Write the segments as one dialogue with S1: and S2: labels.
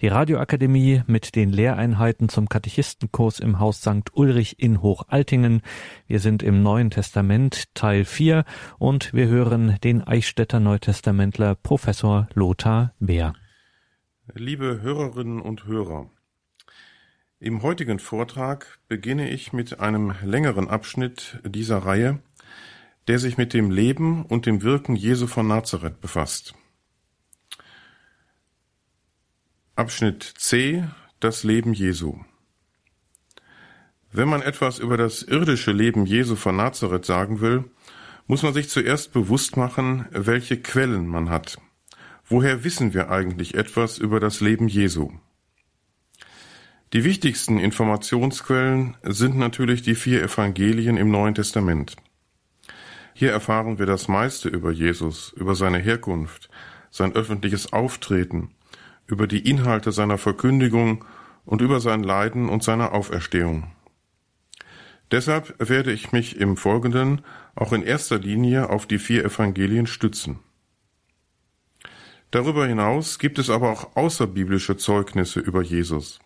S1: Die Radioakademie mit den Lehreinheiten zum Katechistenkurs im Haus St. Ulrich in Hochaltingen. Wir sind im Neuen Testament Teil 4 und wir hören den Eichstätter Neutestamentler Professor Lothar Beer.
S2: Liebe Hörerinnen und Hörer, im heutigen Vortrag beginne ich mit einem längeren Abschnitt dieser Reihe, der sich mit dem Leben und dem Wirken Jesu von Nazareth befasst. Abschnitt C Das Leben Jesu Wenn man etwas über das irdische Leben Jesu von Nazareth sagen will, muss man sich zuerst bewusst machen, welche Quellen man hat. Woher wissen wir eigentlich etwas über das Leben Jesu? Die wichtigsten Informationsquellen sind natürlich die vier Evangelien im Neuen Testament. Hier erfahren wir das meiste über Jesus, über seine Herkunft, sein öffentliches Auftreten, über die Inhalte seiner Verkündigung und über sein Leiden und seine Auferstehung. Deshalb werde ich mich im Folgenden auch in erster Linie auf die vier Evangelien stützen. Darüber hinaus gibt es aber auch außerbiblische Zeugnisse über Jesus.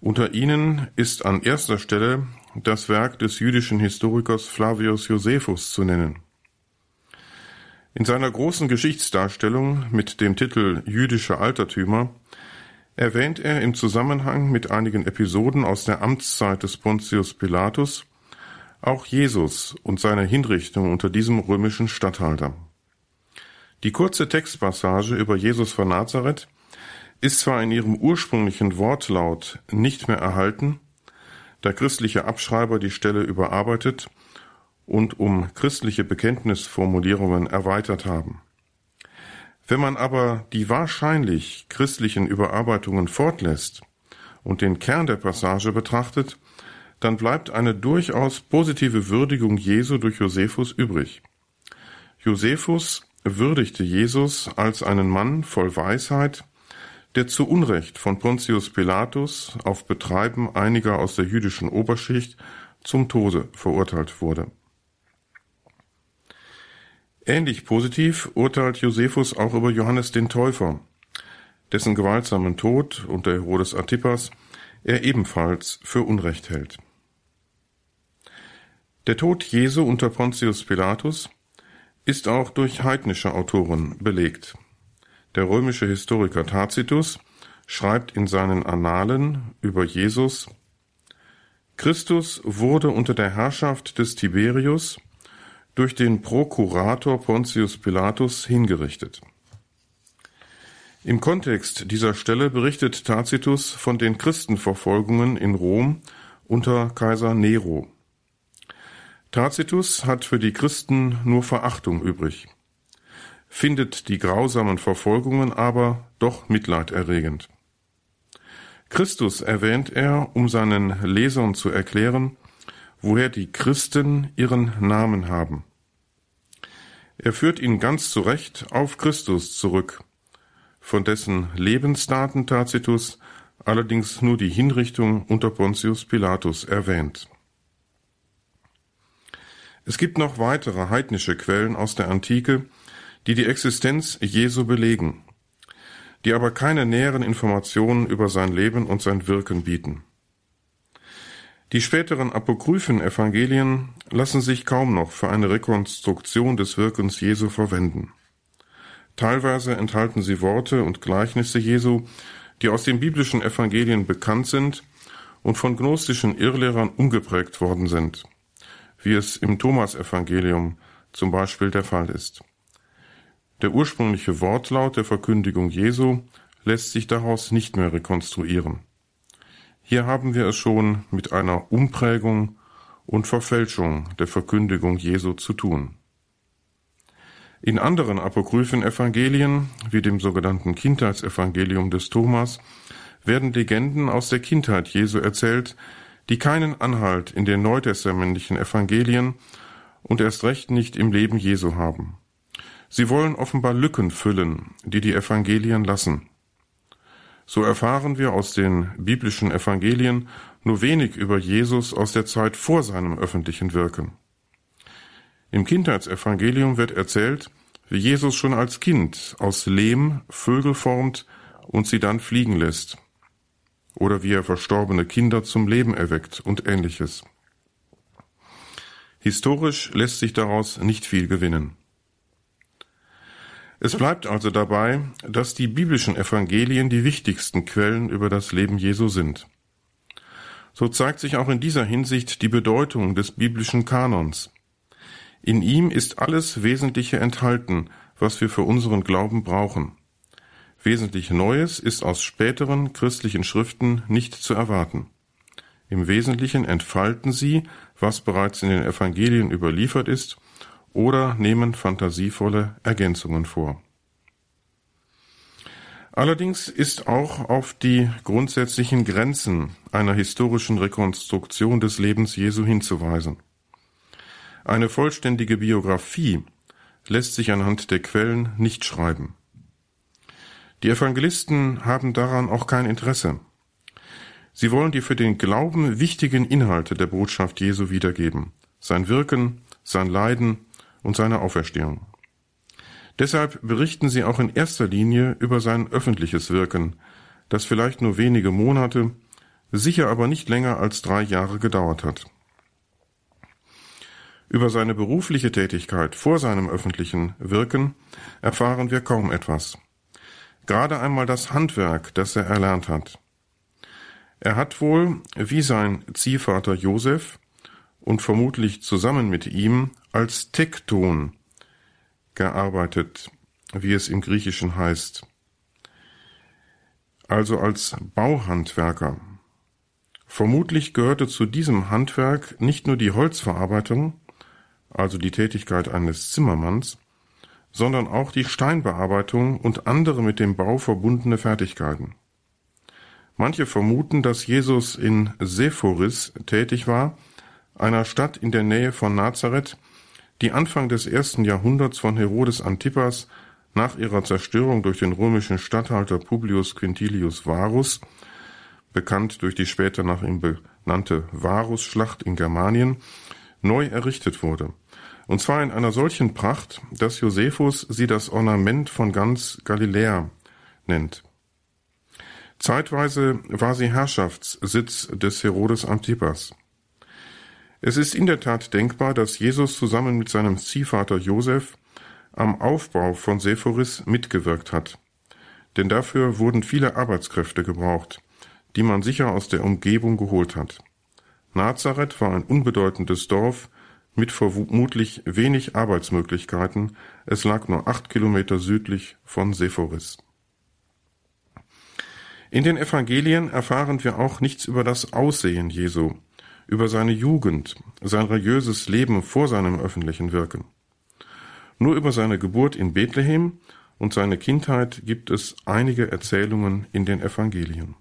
S2: Unter ihnen ist an erster Stelle das Werk des jüdischen Historikers Flavius Josephus zu nennen. In seiner großen Geschichtsdarstellung mit dem Titel Jüdische Altertümer erwähnt er im Zusammenhang mit einigen Episoden aus der Amtszeit des Pontius Pilatus auch Jesus und seine Hinrichtung unter diesem römischen Statthalter. Die kurze Textpassage über Jesus von Nazareth ist zwar in ihrem ursprünglichen Wortlaut nicht mehr erhalten, da christliche Abschreiber die Stelle überarbeitet und um christliche Bekenntnisformulierungen erweitert haben. Wenn man aber die wahrscheinlich christlichen Überarbeitungen fortlässt und den Kern der Passage betrachtet, dann bleibt eine durchaus positive Würdigung Jesu durch Josephus übrig. Josephus würdigte Jesus als einen Mann voll Weisheit, der zu Unrecht von Pontius Pilatus auf Betreiben einiger aus der jüdischen Oberschicht zum Tode verurteilt wurde. Ähnlich positiv urteilt Josephus auch über Johannes den Täufer, dessen gewaltsamen Tod unter Herodes Antipas er ebenfalls für Unrecht hält. Der Tod Jesu unter Pontius Pilatus ist auch durch heidnische Autoren belegt. Der römische Historiker Tacitus schreibt in seinen Annalen über Jesus Christus wurde unter der Herrschaft des Tiberius durch den Prokurator Pontius Pilatus hingerichtet. Im Kontext dieser Stelle berichtet Tacitus von den Christenverfolgungen in Rom unter Kaiser Nero. Tacitus hat für die Christen nur Verachtung übrig, findet die grausamen Verfolgungen aber doch mitleiderregend. Christus erwähnt er, um seinen Lesern zu erklären, woher die Christen ihren Namen haben. Er führt ihn ganz zurecht auf Christus zurück, von dessen Lebensdaten Tacitus allerdings nur die Hinrichtung unter Pontius Pilatus erwähnt. Es gibt noch weitere heidnische Quellen aus der Antike, die die Existenz Jesu belegen, die aber keine näheren Informationen über sein Leben und sein Wirken bieten. Die späteren apokryphen Evangelien lassen sich kaum noch für eine Rekonstruktion des Wirkens Jesu verwenden. Teilweise enthalten sie Worte und Gleichnisse Jesu, die aus den biblischen Evangelien bekannt sind und von gnostischen Irrlehrern umgeprägt worden sind, wie es im Thomas-Evangelium zum Beispiel der Fall ist. Der ursprüngliche Wortlaut der Verkündigung Jesu lässt sich daraus nicht mehr rekonstruieren. Hier haben wir es schon mit einer Umprägung und Verfälschung der Verkündigung Jesu zu tun. In anderen apokryphen Evangelien, wie dem sogenannten Kindheitsevangelium des Thomas, werden Legenden aus der Kindheit Jesu erzählt, die keinen Anhalt in den neutestamentlichen Evangelien und erst recht nicht im Leben Jesu haben. Sie wollen offenbar Lücken füllen, die die Evangelien lassen. So erfahren wir aus den biblischen Evangelien nur wenig über Jesus aus der Zeit vor seinem öffentlichen Wirken. Im Kindheitsevangelium wird erzählt, wie Jesus schon als Kind aus Lehm Vögel formt und sie dann fliegen lässt. Oder wie er verstorbene Kinder zum Leben erweckt und ähnliches. Historisch lässt sich daraus nicht viel gewinnen. Es bleibt also dabei, dass die biblischen Evangelien die wichtigsten Quellen über das Leben Jesu sind. So zeigt sich auch in dieser Hinsicht die Bedeutung des biblischen Kanons. In ihm ist alles Wesentliche enthalten, was wir für unseren Glauben brauchen. Wesentlich Neues ist aus späteren christlichen Schriften nicht zu erwarten. Im Wesentlichen entfalten sie, was bereits in den Evangelien überliefert ist oder nehmen fantasievolle Ergänzungen vor. Allerdings ist auch auf die grundsätzlichen Grenzen einer historischen Rekonstruktion des Lebens Jesu hinzuweisen. Eine vollständige Biografie lässt sich anhand der Quellen nicht schreiben. Die Evangelisten haben daran auch kein Interesse. Sie wollen die für den Glauben wichtigen Inhalte der Botschaft Jesu wiedergeben, sein Wirken, sein Leiden, und seiner Auferstehung. Deshalb berichten sie auch in erster Linie über sein öffentliches Wirken, das vielleicht nur wenige Monate, sicher aber nicht länger als drei Jahre gedauert hat. Über seine berufliche Tätigkeit vor seinem öffentlichen Wirken erfahren wir kaum etwas. Gerade einmal das Handwerk, das er erlernt hat. Er hat wohl, wie sein Ziehvater Josef, und vermutlich zusammen mit ihm als Tekton gearbeitet, wie es im Griechischen heißt, also als Bauhandwerker. Vermutlich gehörte zu diesem Handwerk nicht nur die Holzverarbeitung, also die Tätigkeit eines Zimmermanns, sondern auch die Steinbearbeitung und andere mit dem Bau verbundene Fertigkeiten. Manche vermuten, dass Jesus in Sephoris tätig war, einer Stadt in der Nähe von Nazareth, die Anfang des ersten Jahrhunderts von Herodes Antipas nach ihrer Zerstörung durch den römischen Statthalter Publius Quintilius Varus, bekannt durch die später nach ihm benannte Varusschlacht in Germanien, neu errichtet wurde. Und zwar in einer solchen Pracht, dass Josephus sie das Ornament von ganz Galiläa nennt. Zeitweise war sie Herrschaftssitz des Herodes Antipas. Es ist in der Tat denkbar, dass Jesus zusammen mit seinem Ziehvater Josef am Aufbau von Sephoris mitgewirkt hat. Denn dafür wurden viele Arbeitskräfte gebraucht, die man sicher aus der Umgebung geholt hat. Nazareth war ein unbedeutendes Dorf mit vermutlich wenig Arbeitsmöglichkeiten. Es lag nur acht Kilometer südlich von Sephoris. In den Evangelien erfahren wir auch nichts über das Aussehen Jesu über seine Jugend, sein religiöses Leben vor seinem öffentlichen Wirken. Nur über seine Geburt in Bethlehem und seine Kindheit gibt es einige Erzählungen in den Evangelien.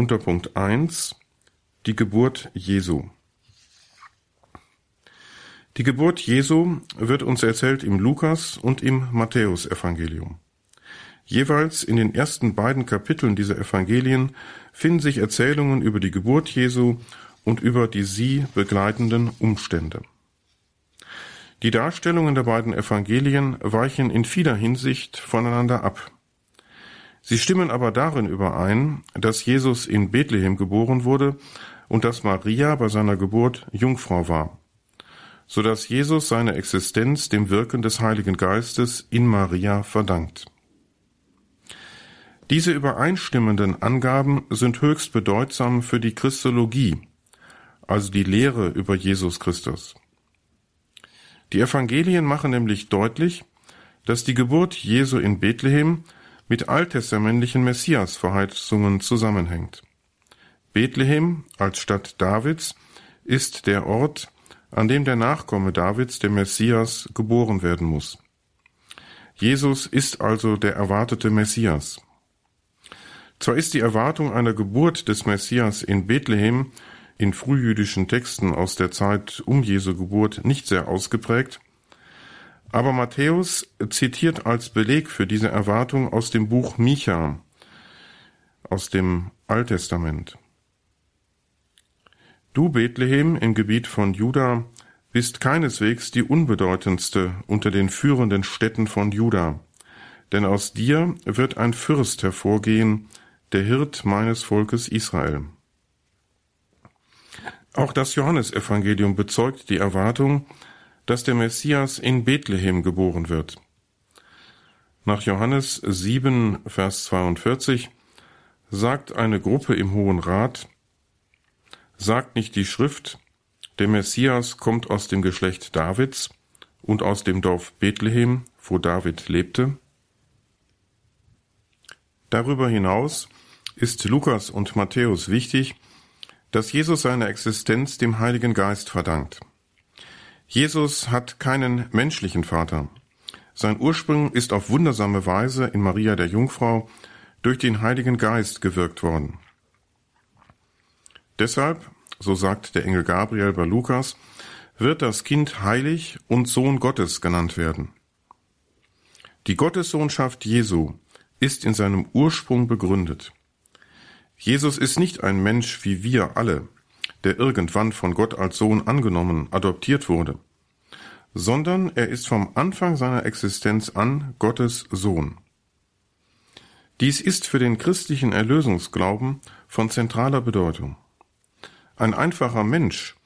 S2: Unter Punkt 1 die Geburt Jesu. Die Geburt Jesu wird uns erzählt im Lukas und im Matthäusevangelium. Jeweils in den ersten beiden Kapiteln dieser Evangelien finden sich Erzählungen über die Geburt Jesu und über die sie begleitenden Umstände. Die Darstellungen der beiden Evangelien weichen in vieler Hinsicht voneinander ab. Sie stimmen aber darin überein, dass Jesus in Bethlehem geboren wurde und dass Maria bei seiner Geburt Jungfrau war, so dass Jesus seine Existenz dem Wirken des Heiligen Geistes in Maria verdankt. Diese übereinstimmenden Angaben sind höchst bedeutsam für die Christologie, also die Lehre über Jesus Christus. Die Evangelien machen nämlich deutlich, dass die Geburt Jesu in Bethlehem mit alttestamentlichen Messias-Verheißungen zusammenhängt. Bethlehem als Stadt Davids ist der Ort, an dem der Nachkomme Davids, der Messias, geboren werden muss. Jesus ist also der erwartete Messias. Zwar ist die Erwartung einer Geburt des Messias in Bethlehem in frühjüdischen Texten aus der Zeit um Jesu Geburt nicht sehr ausgeprägt, aber Matthäus zitiert als Beleg für diese Erwartung aus dem Buch Micha, aus dem Alttestament. Du Bethlehem im Gebiet von Juda bist keineswegs die unbedeutendste unter den führenden Städten von Juda, denn aus dir wird ein Fürst hervorgehen, der Hirt meines Volkes Israel. Auch das Johannesevangelium bezeugt die Erwartung, dass der Messias in Bethlehem geboren wird. Nach Johannes 7, Vers 42 sagt eine Gruppe im Hohen Rat, sagt nicht die Schrift, der Messias kommt aus dem Geschlecht Davids und aus dem Dorf Bethlehem, wo David lebte? Darüber hinaus ist Lukas und Matthäus wichtig, dass Jesus seine Existenz dem Heiligen Geist verdankt. Jesus hat keinen menschlichen Vater. Sein Ursprung ist auf wundersame Weise in Maria der Jungfrau durch den Heiligen Geist gewirkt worden. Deshalb, so sagt der Engel Gabriel bei Lukas, wird das Kind heilig und Sohn Gottes genannt werden. Die Gottessohnschaft Jesu ist in seinem Ursprung begründet. Jesus ist nicht ein Mensch wie wir alle, der irgendwann von Gott als Sohn angenommen, adoptiert wurde, sondern er ist vom Anfang seiner Existenz an Gottes Sohn. Dies ist für den christlichen Erlösungsglauben von zentraler Bedeutung. Ein einfacher Mensch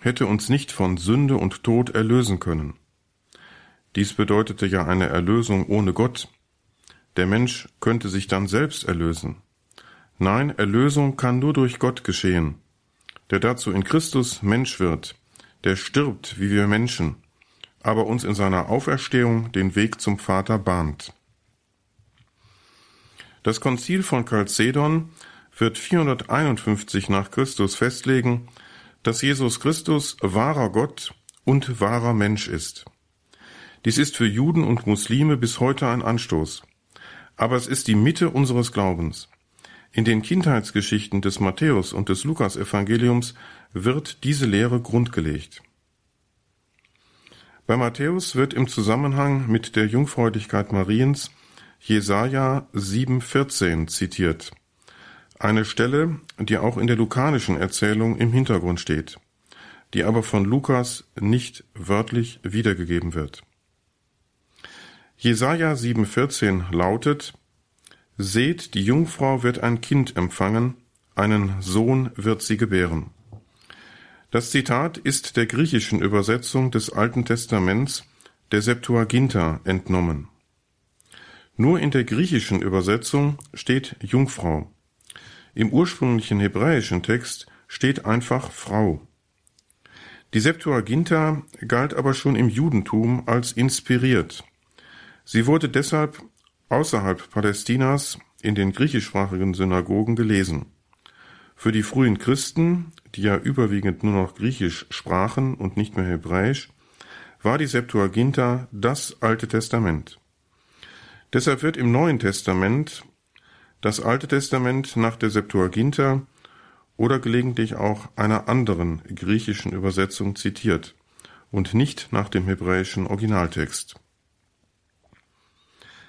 S2: hätte uns nicht von Sünde und Tod erlösen können. Dies bedeutete ja eine Erlösung ohne Gott. Der Mensch könnte sich dann selbst erlösen. Nein, Erlösung kann nur durch Gott geschehen, der dazu in Christus Mensch wird, der stirbt wie wir Menschen, aber uns in seiner Auferstehung den Weg zum Vater bahnt. Das Konzil von Chalcedon wird 451 nach Christus festlegen, dass Jesus Christus wahrer Gott und wahrer Mensch ist. Dies ist für Juden und Muslime bis heute ein Anstoß. Aber es ist die Mitte unseres Glaubens. In den Kindheitsgeschichten des Matthäus und des Lukas-Evangeliums wird diese Lehre grundgelegt. Bei Matthäus wird im Zusammenhang mit der Jungfräulichkeit Mariens Jesaja 7,14 zitiert. Eine Stelle, die auch in der lukanischen Erzählung im Hintergrund steht, die aber von Lukas nicht wörtlich wiedergegeben wird. Jesaja 7,14 lautet, Seht, die Jungfrau wird ein Kind empfangen, einen Sohn wird sie gebären. Das Zitat ist der griechischen Übersetzung des Alten Testaments, der Septuaginta, entnommen. Nur in der griechischen Übersetzung steht Jungfrau. Im ursprünglichen hebräischen Text steht einfach Frau. Die Septuaginta galt aber schon im Judentum als inspiriert. Sie wurde deshalb außerhalb Palästinas in den griechischsprachigen Synagogen gelesen. Für die frühen Christen, die ja überwiegend nur noch Griechisch sprachen und nicht mehr Hebräisch, war die Septuaginta das Alte Testament. Deshalb wird im Neuen Testament das Alte Testament nach der Septuaginta oder gelegentlich auch einer anderen griechischen Übersetzung zitiert und nicht nach dem hebräischen Originaltext.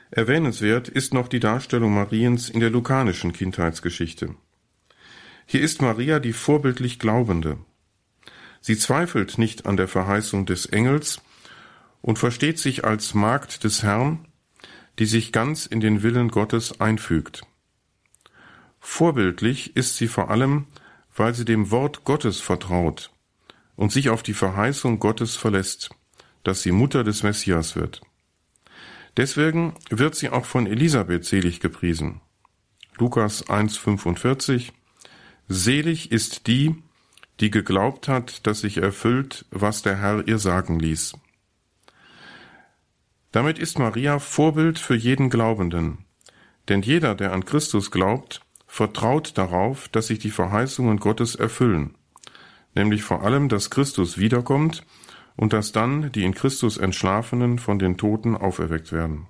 S2: Erwähnenswert ist noch die Darstellung Mariens in der lukanischen Kindheitsgeschichte. Hier ist Maria die vorbildlich Glaubende. Sie zweifelt nicht an der Verheißung des Engels und versteht sich als Magd des Herrn, die sich ganz in den Willen Gottes einfügt. Vorbildlich ist sie vor allem, weil sie dem Wort Gottes vertraut und sich auf die Verheißung Gottes verlässt, dass sie Mutter des Messias wird. Deswegen wird sie auch von Elisabeth selig gepriesen. Lukas 1,45 Selig ist die, die geglaubt hat, dass sich erfüllt, was der Herr ihr sagen ließ. Damit ist Maria Vorbild für jeden Glaubenden, denn jeder, der an Christus glaubt, vertraut darauf, dass sich die Verheißungen Gottes erfüllen, nämlich vor allem, dass Christus wiederkommt und dass dann die in Christus Entschlafenen von den Toten auferweckt werden.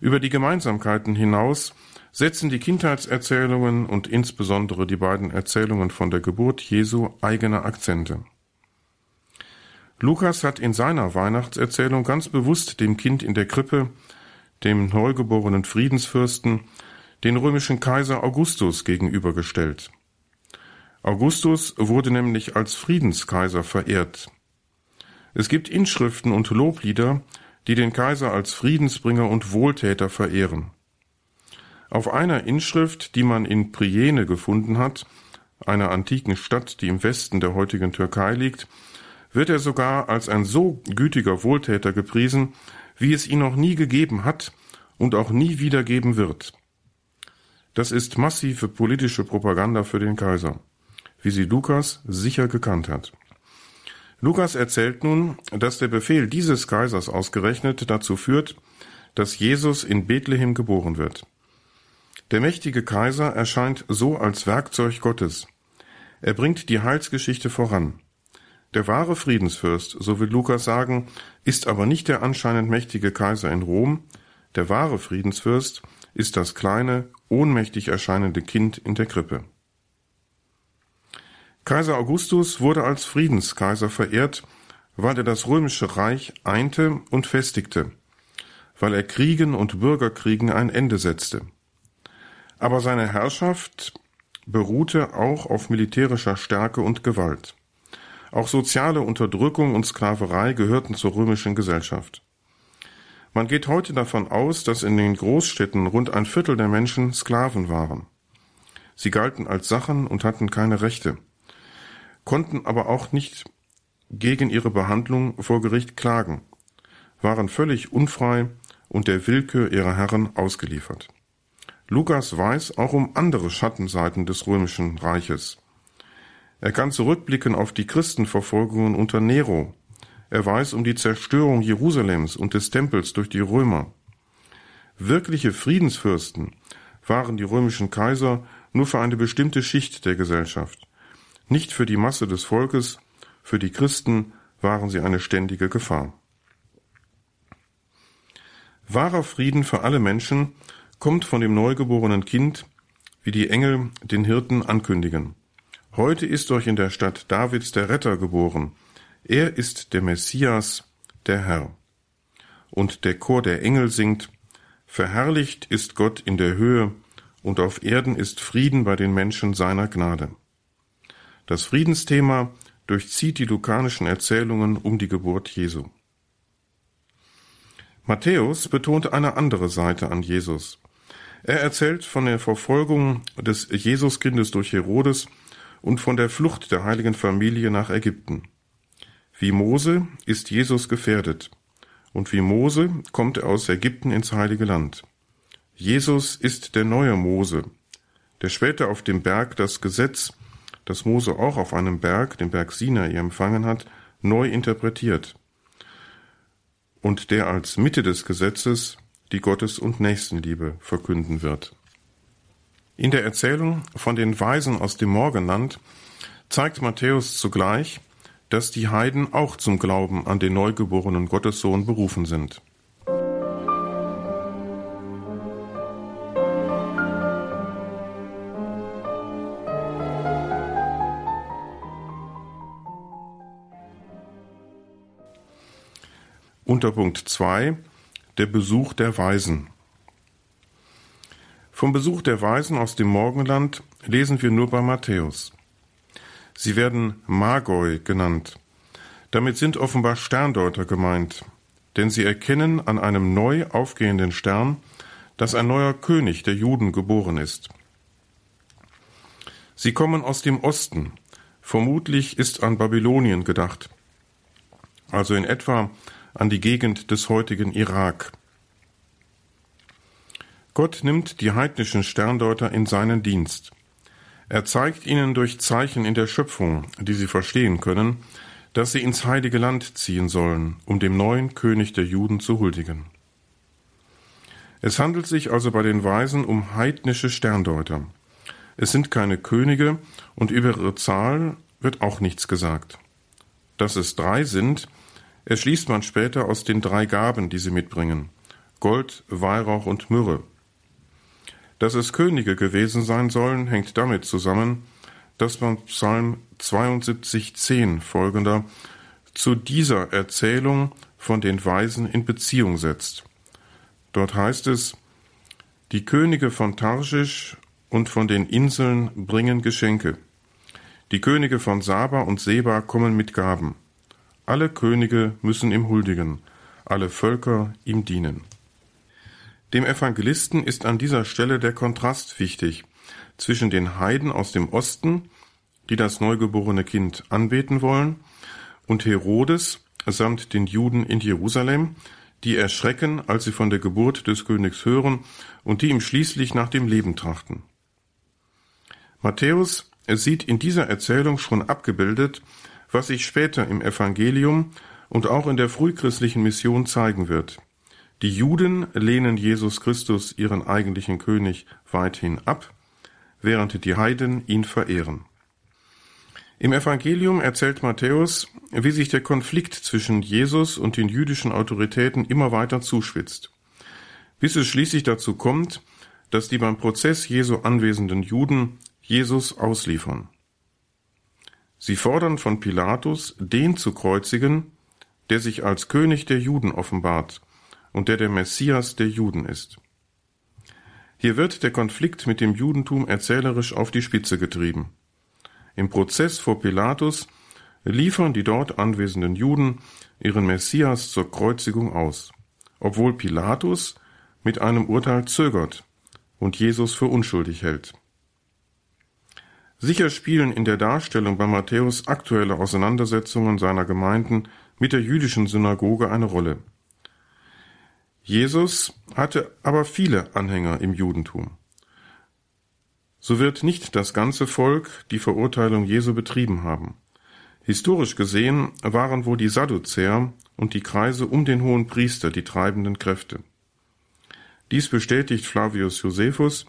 S2: Über die Gemeinsamkeiten hinaus setzen die Kindheitserzählungen und insbesondere die beiden Erzählungen von der Geburt Jesu eigene Akzente. Lukas hat in seiner Weihnachtserzählung ganz bewusst dem Kind in der Krippe, dem neugeborenen Friedensfürsten, den römischen Kaiser Augustus gegenübergestellt. Augustus wurde nämlich als Friedenskaiser verehrt. Es gibt Inschriften und Loblieder, die den Kaiser als Friedensbringer und Wohltäter verehren. Auf einer Inschrift, die man in Priene gefunden hat, einer antiken Stadt, die im Westen der heutigen Türkei liegt, wird er sogar als ein so gütiger Wohltäter gepriesen, wie es ihn noch nie gegeben hat und auch nie wieder geben wird. Das ist massive politische Propaganda für den Kaiser, wie sie Lukas sicher gekannt hat. Lukas erzählt nun, dass der Befehl dieses Kaisers ausgerechnet dazu führt, dass Jesus in Bethlehem geboren wird. Der mächtige Kaiser erscheint so als Werkzeug Gottes. Er bringt die Heilsgeschichte voran. Der wahre Friedensfürst, so will Lukas sagen, ist aber nicht der anscheinend mächtige Kaiser in Rom, der wahre Friedensfürst ist das kleine, ohnmächtig erscheinende Kind in der Krippe. Kaiser Augustus wurde als Friedenskaiser verehrt, weil er das römische Reich einte und festigte, weil er Kriegen und Bürgerkriegen ein Ende setzte. Aber seine Herrschaft beruhte auch auf militärischer Stärke und Gewalt. Auch soziale Unterdrückung und Sklaverei gehörten zur römischen Gesellschaft. Man geht heute davon aus, dass in den Großstädten rund ein Viertel der Menschen Sklaven waren. Sie galten als Sachen und hatten keine Rechte, konnten aber auch nicht gegen ihre Behandlung vor Gericht klagen, waren völlig unfrei und der Willkür ihrer Herren ausgeliefert. Lukas weiß auch um andere Schattenseiten des römischen Reiches. Er kann zurückblicken auf die Christenverfolgungen unter Nero. Er weiß um die Zerstörung Jerusalems und des Tempels durch die Römer. Wirkliche Friedensfürsten waren die römischen Kaiser nur für eine bestimmte Schicht der Gesellschaft. Nicht für die Masse des Volkes, für die Christen waren sie eine ständige Gefahr. Wahrer Frieden für alle Menschen kommt von dem neugeborenen Kind, wie die Engel den Hirten ankündigen. Heute ist euch in der Stadt Davids der Retter geboren. Er ist der Messias, der Herr. Und der Chor der Engel singt, Verherrlicht ist Gott in der Höhe, und auf Erden ist Frieden bei den Menschen seiner Gnade. Das Friedensthema durchzieht die lukanischen Erzählungen um die Geburt Jesu. Matthäus betont eine andere Seite an Jesus. Er erzählt von der Verfolgung des Jesuskindes durch Herodes und von der Flucht der heiligen Familie nach Ägypten. Wie Mose ist Jesus gefährdet, und wie Mose kommt er aus Ägypten ins heilige Land. Jesus ist der neue Mose, der später auf dem Berg das Gesetz, das Mose auch auf einem Berg, dem Berg Sinai, empfangen hat, neu interpretiert und der als Mitte des Gesetzes die Gottes- und Nächstenliebe verkünden wird. In der Erzählung von den Weisen aus dem Morgenland zeigt Matthäus zugleich, dass die Heiden auch zum Glauben an den neugeborenen Gottessohn berufen sind. Unterpunkt 2 Der Besuch der Weisen vom Besuch der Weisen aus dem Morgenland lesen wir nur bei Matthäus. Sie werden Magoi genannt. Damit sind offenbar Sterndeuter gemeint, denn sie erkennen an einem neu aufgehenden Stern, dass ein neuer König der Juden geboren ist. Sie kommen aus dem Osten, vermutlich ist an Babylonien gedacht, also in etwa an die Gegend des heutigen Irak. Gott nimmt die heidnischen Sterndeuter in seinen Dienst. Er zeigt ihnen durch Zeichen in der Schöpfung, die sie verstehen können, dass sie ins heilige Land ziehen sollen, um dem neuen König der Juden zu huldigen. Es handelt sich also bei den Weisen um heidnische Sterndeuter. Es sind keine Könige und über ihre Zahl wird auch nichts gesagt. Dass es drei sind, erschließt man später aus den drei Gaben, die sie mitbringen Gold, Weihrauch und Myrrhe. Dass es Könige gewesen sein sollen, hängt damit zusammen, dass man Psalm 72,10 folgender zu dieser Erzählung von den Weisen in Beziehung setzt. Dort heißt es, die Könige von Tarschisch und von den Inseln bringen Geschenke. Die Könige von Saba und Seba kommen mit Gaben. Alle Könige müssen ihm huldigen, alle Völker ihm dienen. Dem Evangelisten ist an dieser Stelle der Kontrast wichtig zwischen den Heiden aus dem Osten, die das neugeborene Kind anbeten wollen, und Herodes samt den Juden in Jerusalem, die erschrecken, als sie von der Geburt des Königs hören und die ihm schließlich nach dem Leben trachten. Matthäus sieht in dieser Erzählung schon abgebildet, was sich später im Evangelium und auch in der frühchristlichen Mission zeigen wird. Die Juden lehnen Jesus Christus, ihren eigentlichen König, weithin ab, während die Heiden ihn verehren. Im Evangelium erzählt Matthäus, wie sich der Konflikt zwischen Jesus und den jüdischen Autoritäten immer weiter zuspitzt, bis es schließlich dazu kommt, dass die beim Prozess Jesu anwesenden Juden Jesus ausliefern. Sie fordern von Pilatus, den zu kreuzigen, der sich als König der Juden offenbart und der der Messias der Juden ist. Hier wird der Konflikt mit dem Judentum erzählerisch auf die Spitze getrieben. Im Prozess vor Pilatus liefern die dort anwesenden Juden ihren Messias zur Kreuzigung aus, obwohl Pilatus mit einem Urteil zögert und Jesus für unschuldig hält. Sicher spielen in der Darstellung bei Matthäus aktuelle Auseinandersetzungen seiner Gemeinden mit der jüdischen Synagoge eine Rolle. Jesus hatte aber viele Anhänger im Judentum so wird nicht das ganze Volk die Verurteilung Jesu betrieben haben. Historisch gesehen waren wohl die Sadduzäer und die Kreise um den hohen Priester die treibenden Kräfte. Dies bestätigt Flavius Josephus,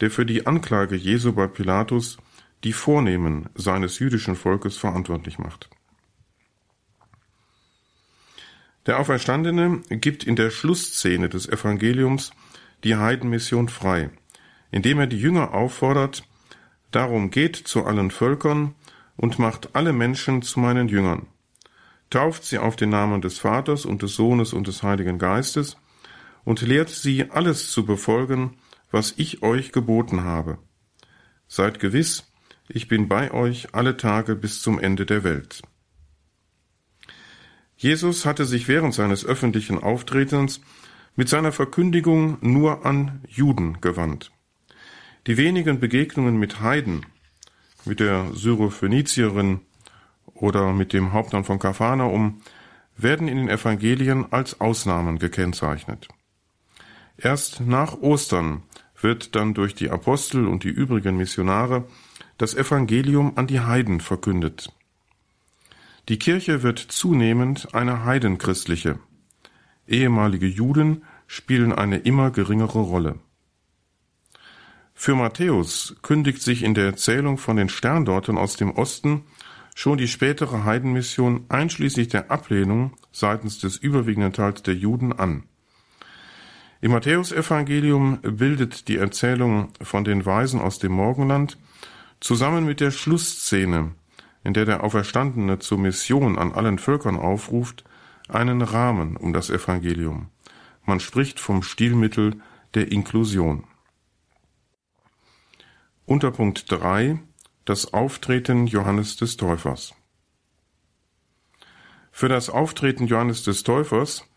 S2: der für die Anklage Jesu bei Pilatus die Vornehmen seines jüdischen Volkes verantwortlich macht. Der Auferstandene gibt in der Schlussszene des Evangeliums die Heidenmission frei indem er die Jünger auffordert, Darum geht zu allen Völkern und macht alle Menschen zu meinen Jüngern. Tauft sie auf den Namen des Vaters und des Sohnes und des Heiligen Geistes und lehrt sie alles zu befolgen, was ich euch geboten habe. Seid gewiss, ich bin bei euch alle Tage bis zum Ende der Welt. Jesus hatte sich während seines öffentlichen Auftretens mit seiner Verkündigung nur an Juden gewandt. Die wenigen Begegnungen mit Heiden, mit der Syrophönizierin oder mit dem Hauptmann von Kapharnaum, werden in den Evangelien als Ausnahmen gekennzeichnet. Erst nach Ostern wird dann durch die Apostel und die übrigen Missionare das Evangelium an die Heiden verkündet. Die Kirche wird zunehmend eine heidenchristliche. Ehemalige Juden spielen eine immer geringere Rolle. Für Matthäus kündigt sich in der Erzählung von den Sterndorten aus dem Osten schon die spätere Heidenmission einschließlich der Ablehnung seitens des überwiegenden Teils der Juden an. Im Matthäusevangelium bildet die Erzählung von den Weisen aus dem Morgenland zusammen mit der Schlussszene, in der der Auferstandene zur Mission an allen Völkern aufruft, einen Rahmen um das Evangelium. Man spricht vom Stilmittel der Inklusion. Unterpunkt 3 Das Auftreten Johannes des Täufers Für das Auftreten Johannes des Täufers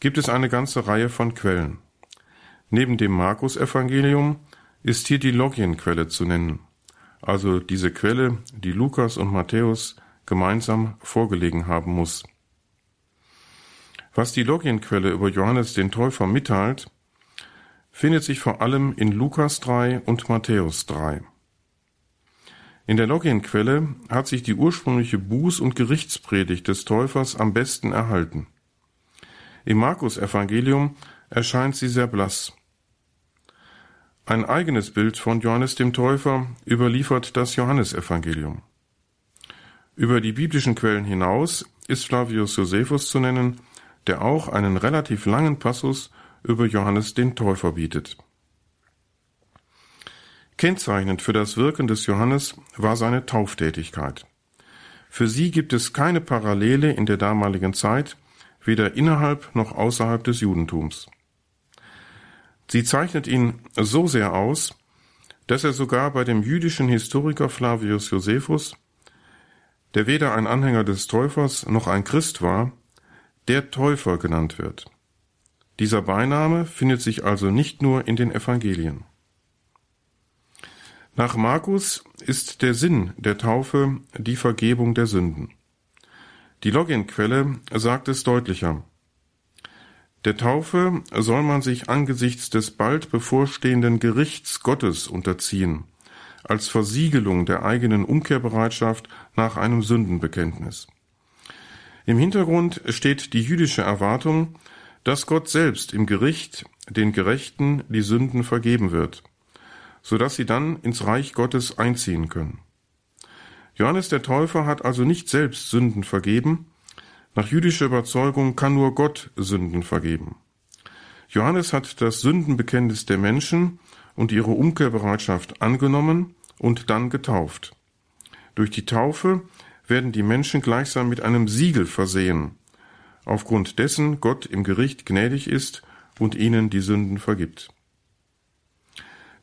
S2: gibt es eine ganze Reihe von Quellen. Neben dem Markus-Evangelium ist hier die Logienquelle zu nennen, also diese Quelle, die Lukas und Matthäus gemeinsam vorgelegen haben muss. Was die Logienquelle über Johannes den Täufer mitteilt, findet sich vor allem in Lukas 3 und Matthäus 3. In der Logienquelle hat sich die ursprüngliche Buß- und Gerichtspredigt des Täufers am besten erhalten. Im Markus-Evangelium erscheint sie sehr blass. Ein eigenes Bild von Johannes dem Täufer überliefert das Johannesevangelium. Über die biblischen Quellen hinaus ist Flavius Josephus zu nennen, der auch einen relativ langen Passus über Johannes den Täufer bietet. Kennzeichnend für das Wirken des Johannes war seine Tauftätigkeit. Für sie gibt es keine Parallele in der damaligen Zeit, weder innerhalb noch außerhalb des Judentums. Sie zeichnet ihn so sehr aus, dass er sogar bei dem jüdischen Historiker Flavius Josephus, der weder ein Anhänger des Täufers noch ein Christ war, der Täufer genannt wird. Dieser Beiname findet sich also nicht nur in den Evangelien. Nach Markus ist der Sinn der Taufe die Vergebung der Sünden. Die Loginquelle sagt es deutlicher. Der Taufe soll man sich angesichts des bald bevorstehenden Gerichts Gottes unterziehen, als Versiegelung der eigenen Umkehrbereitschaft nach einem Sündenbekenntnis. Im Hintergrund steht die jüdische Erwartung, dass Gott selbst im Gericht den Gerechten die Sünden vergeben wird so dass sie dann ins Reich Gottes einziehen können. Johannes der Täufer hat also nicht selbst Sünden vergeben, nach jüdischer Überzeugung kann nur Gott Sünden vergeben. Johannes hat das Sündenbekenntnis der Menschen und ihre Umkehrbereitschaft angenommen und dann getauft. Durch die Taufe werden die Menschen gleichsam mit einem Siegel versehen, aufgrund dessen Gott im Gericht gnädig ist und ihnen die Sünden vergibt.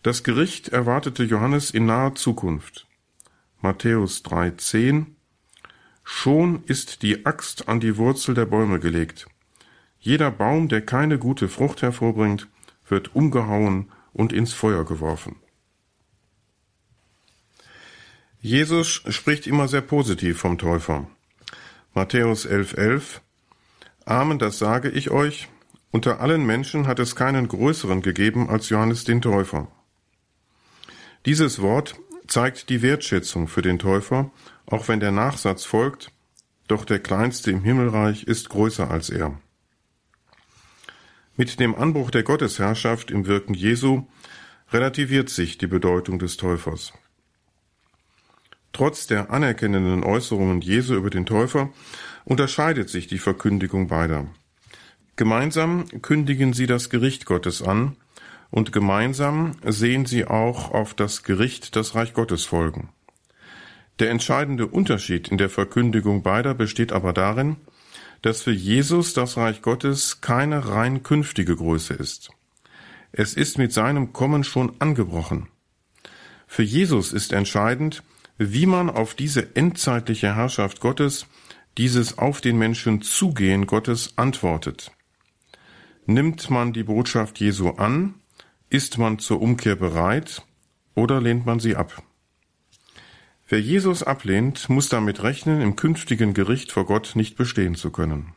S2: Das Gericht erwartete Johannes in naher Zukunft. Matthäus 3,10 Schon ist die Axt an die Wurzel der Bäume gelegt. Jeder Baum, der keine gute Frucht hervorbringt, wird umgehauen und ins Feuer geworfen. Jesus spricht immer sehr positiv vom Täufer. Matthäus 11,11 11, Amen, das sage ich euch, unter allen Menschen hat es keinen größeren gegeben als Johannes den Täufer. Dieses Wort zeigt die Wertschätzung für den Täufer, auch wenn der Nachsatz folgt, doch der Kleinste im Himmelreich ist größer als er. Mit dem Anbruch der Gottesherrschaft im Wirken Jesu relativiert sich die Bedeutung des Täufers. Trotz der anerkennenden Äußerungen Jesu über den Täufer unterscheidet sich die Verkündigung beider. Gemeinsam kündigen sie das Gericht Gottes an, und gemeinsam sehen sie auch auf das Gericht das Reich Gottes folgen. Der entscheidende Unterschied in der Verkündigung beider besteht aber darin, dass für Jesus das Reich Gottes keine rein künftige Größe ist. Es ist mit seinem Kommen schon angebrochen. Für Jesus ist entscheidend, wie man auf diese endzeitliche Herrschaft Gottes, dieses auf den Menschen zugehen Gottes antwortet. Nimmt man die Botschaft Jesu an, ist man zur Umkehr bereit oder lehnt man sie ab? Wer Jesus ablehnt, muss damit rechnen, im künftigen Gericht vor Gott nicht bestehen zu können.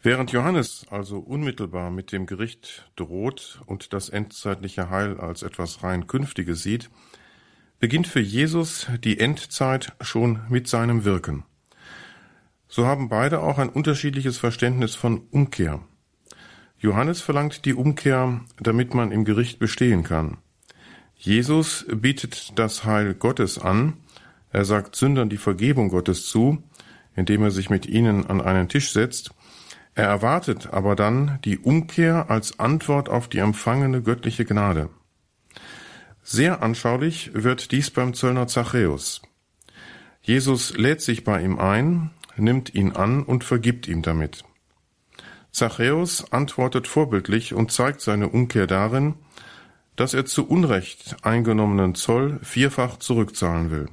S2: Während Johannes also unmittelbar mit dem Gericht droht und das endzeitliche Heil als etwas rein Künftiges sieht, beginnt für Jesus die Endzeit schon mit seinem Wirken. So haben beide auch ein unterschiedliches Verständnis von Umkehr. Johannes verlangt die Umkehr, damit man im Gericht bestehen kann. Jesus bietet das Heil Gottes an, er sagt Sündern die Vergebung Gottes zu, indem er sich mit ihnen an einen Tisch setzt, er erwartet aber dann die Umkehr als Antwort auf die empfangene göttliche Gnade. Sehr anschaulich wird dies beim Zöllner Zachäus. Jesus lädt sich bei ihm ein, nimmt ihn an und vergibt ihm damit. Zachäus antwortet vorbildlich und zeigt seine Umkehr darin, dass er zu Unrecht eingenommenen Zoll vierfach zurückzahlen will.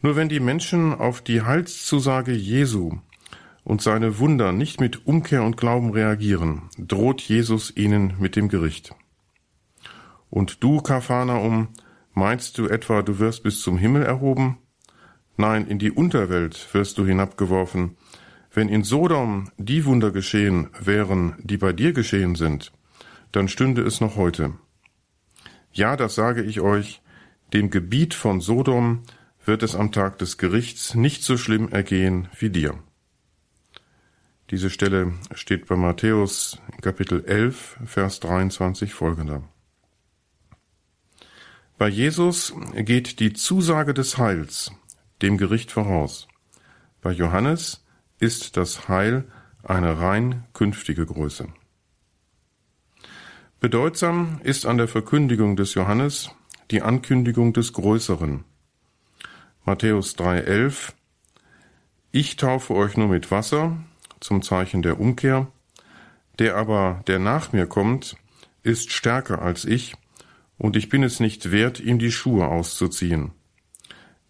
S2: Nur wenn die Menschen auf die Heilszusage Jesu und seine Wunder nicht mit Umkehr und Glauben reagieren, droht Jesus ihnen mit dem Gericht. Und du, Kapharnaum, meinst du etwa, du wirst bis zum Himmel erhoben? Nein, in die Unterwelt wirst du hinabgeworfen, wenn in Sodom die Wunder geschehen wären, die bei dir geschehen sind, dann stünde es noch heute. Ja, das sage ich euch, dem Gebiet von Sodom wird es am Tag des Gerichts nicht so schlimm ergehen wie dir. Diese Stelle steht bei Matthäus Kapitel 11, Vers 23 folgender. Bei Jesus geht die Zusage des Heils dem Gericht voraus. Bei Johannes ist das Heil eine rein künftige Größe. Bedeutsam ist an der Verkündigung des Johannes die Ankündigung des Größeren. Matthäus 3,11 Ich taufe euch nur mit Wasser zum Zeichen der Umkehr, der aber, der nach mir kommt, ist stärker als ich, und ich bin es nicht wert, ihm die Schuhe auszuziehen.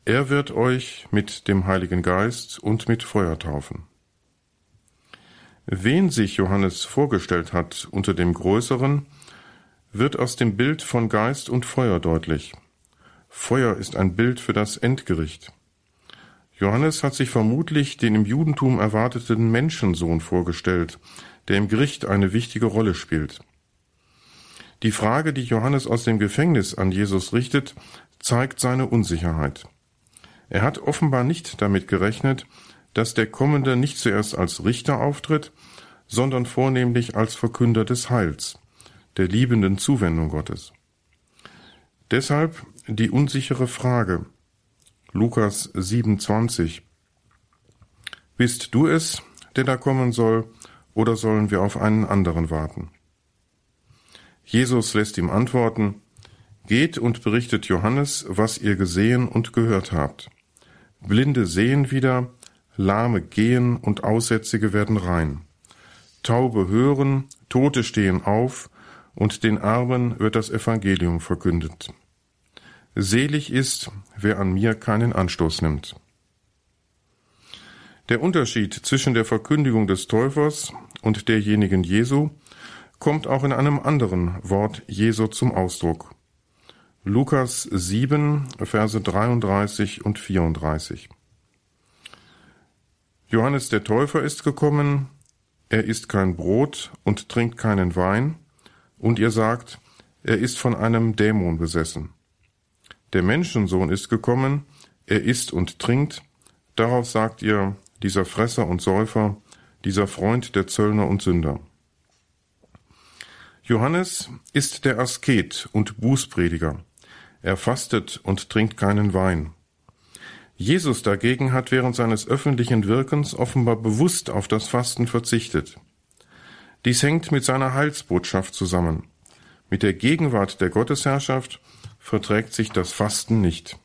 S2: Er wird euch mit dem Heiligen Geist und mit Feuer taufen. Wen sich Johannes vorgestellt hat unter dem Größeren, wird aus dem Bild von Geist und Feuer deutlich. Feuer ist ein Bild für das Endgericht. Johannes hat sich vermutlich den im Judentum erwarteten Menschensohn vorgestellt, der im Gericht eine wichtige Rolle spielt. Die Frage, die Johannes aus dem Gefängnis an Jesus richtet, zeigt seine Unsicherheit. Er hat offenbar nicht damit gerechnet, dass der Kommende nicht zuerst als Richter auftritt, sondern vornehmlich als Verkünder des Heils der liebenden Zuwendung Gottes. Deshalb die unsichere Frage. Lukas 27. Bist du es, der da kommen soll, oder sollen wir auf einen anderen warten? Jesus lässt ihm antworten, Geht und berichtet Johannes, was ihr gesehen und gehört habt. Blinde sehen wieder, Lahme gehen und Aussätzige werden rein. Taube hören, Tote stehen auf, und den Armen wird das Evangelium verkündet. Selig ist, wer an mir keinen Anstoß nimmt. Der Unterschied zwischen der Verkündigung des Täufers und derjenigen Jesu kommt auch in einem anderen Wort Jesu zum Ausdruck. Lukas 7, Verse 33 und 34. Johannes der Täufer ist gekommen, er isst kein Brot und trinkt keinen Wein, und ihr sagt, er ist von einem Dämon besessen. Der Menschensohn ist gekommen, er isst und trinkt, darauf sagt ihr, dieser Fresser und Säufer, dieser Freund der Zöllner und Sünder. Johannes ist der Asket und Bußprediger. Er fastet und trinkt keinen Wein. Jesus dagegen hat während seines öffentlichen Wirkens offenbar bewusst auf das Fasten verzichtet. Dies hängt mit seiner Heilsbotschaft zusammen. Mit der Gegenwart der Gottesherrschaft verträgt sich das Fasten nicht.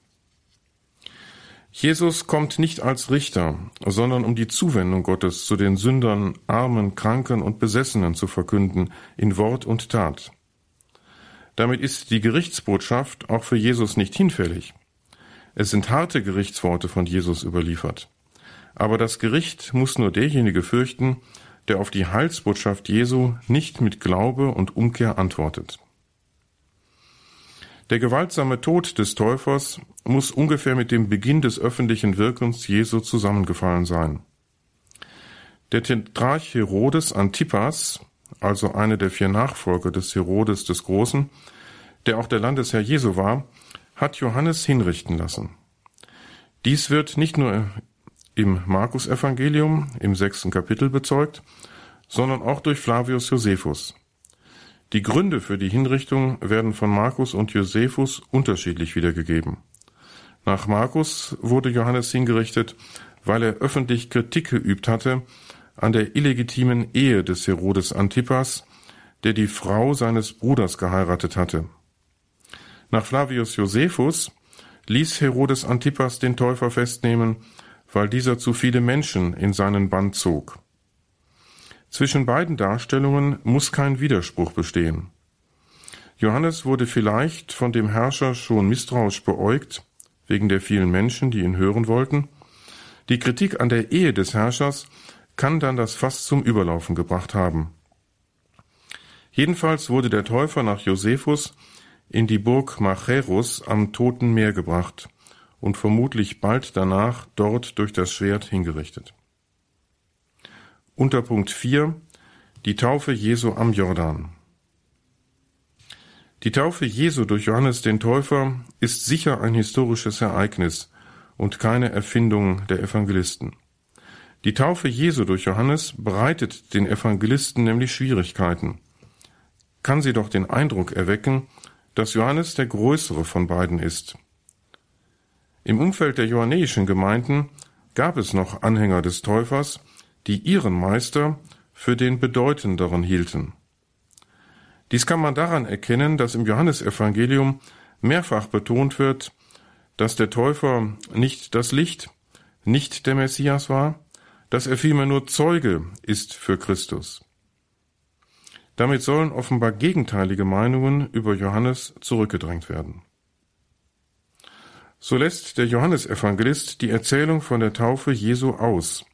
S2: Jesus kommt nicht als Richter, sondern um die Zuwendung Gottes zu den Sündern, Armen, Kranken und Besessenen zu verkünden, in Wort und Tat. Damit ist die Gerichtsbotschaft auch für Jesus nicht hinfällig. Es sind harte Gerichtsworte von Jesus überliefert. Aber das Gericht muss nur derjenige fürchten, der auf die Heilsbotschaft Jesu nicht mit Glaube und Umkehr antwortet. Der gewaltsame Tod des Täufers muss ungefähr mit dem Beginn des öffentlichen Wirkens Jesu zusammengefallen sein. Der Tetrarch Herodes Antipas, also einer der vier Nachfolger des Herodes des Großen, der auch der Landesherr Jesu war, hat Johannes hinrichten lassen. Dies wird nicht nur im Markus-Evangelium im sechsten Kapitel bezeugt, sondern auch durch Flavius Josephus. Die Gründe für die Hinrichtung werden von Markus und Josephus unterschiedlich wiedergegeben. Nach Markus wurde Johannes hingerichtet, weil er öffentlich Kritik geübt hatte an der illegitimen Ehe des Herodes Antipas, der die Frau seines Bruders geheiratet hatte. Nach Flavius Josephus ließ Herodes Antipas den Täufer festnehmen, weil dieser zu viele Menschen in seinen Bann zog. Zwischen beiden Darstellungen muss kein Widerspruch bestehen. Johannes wurde vielleicht von dem Herrscher schon misstrauisch beäugt, wegen der vielen Menschen, die ihn hören wollten. Die Kritik an der Ehe des Herrschers kann dann das Fass zum Überlaufen gebracht haben. Jedenfalls wurde der Täufer nach Josephus in die Burg Macherus am Toten Meer gebracht und vermutlich bald danach dort durch das Schwert hingerichtet. Unter Punkt 4 Die Taufe Jesu am Jordan. Die Taufe Jesu durch Johannes den Täufer ist sicher ein historisches Ereignis und keine Erfindung der Evangelisten. Die Taufe Jesu durch Johannes bereitet den Evangelisten nämlich Schwierigkeiten. Kann sie doch den Eindruck erwecken, dass Johannes der größere von beiden ist. Im Umfeld der johannäischen Gemeinden gab es noch Anhänger des Täufers, die ihren Meister für den bedeutenderen hielten. Dies kann man daran erkennen, dass im Johannesevangelium mehrfach betont wird, dass der Täufer nicht das Licht, nicht der Messias war, dass er vielmehr nur Zeuge ist für Christus. Damit sollen offenbar gegenteilige Meinungen über Johannes zurückgedrängt werden. So lässt der Johannesevangelist die Erzählung von der Taufe Jesu aus,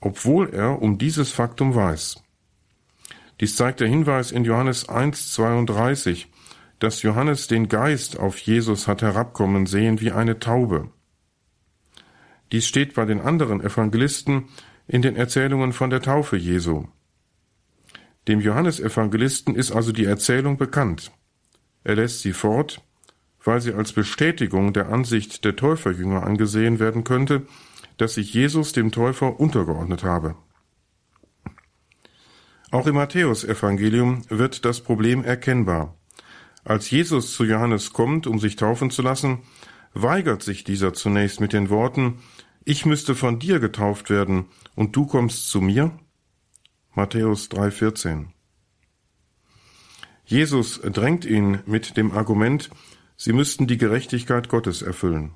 S2: obwohl er um dieses Faktum weiß. Dies zeigt der Hinweis in Johannes 1,32, dass Johannes den Geist auf Jesus hat herabkommen sehen wie eine Taube. Dies steht bei den anderen Evangelisten in den Erzählungen von der Taufe Jesu. Dem Johannesevangelisten ist also die Erzählung bekannt. Er lässt sie fort, weil sie als Bestätigung der Ansicht der Täuferjünger angesehen werden könnte, dass sich Jesus dem Täufer untergeordnet habe. Auch im Matthäusevangelium wird das Problem erkennbar. Als Jesus zu Johannes kommt, um sich taufen zu lassen, weigert sich dieser zunächst mit den Worten Ich müsste von dir getauft werden, und du kommst zu mir? Matthäus 3,14 Jesus drängt ihn mit dem Argument, sie müssten die Gerechtigkeit Gottes erfüllen.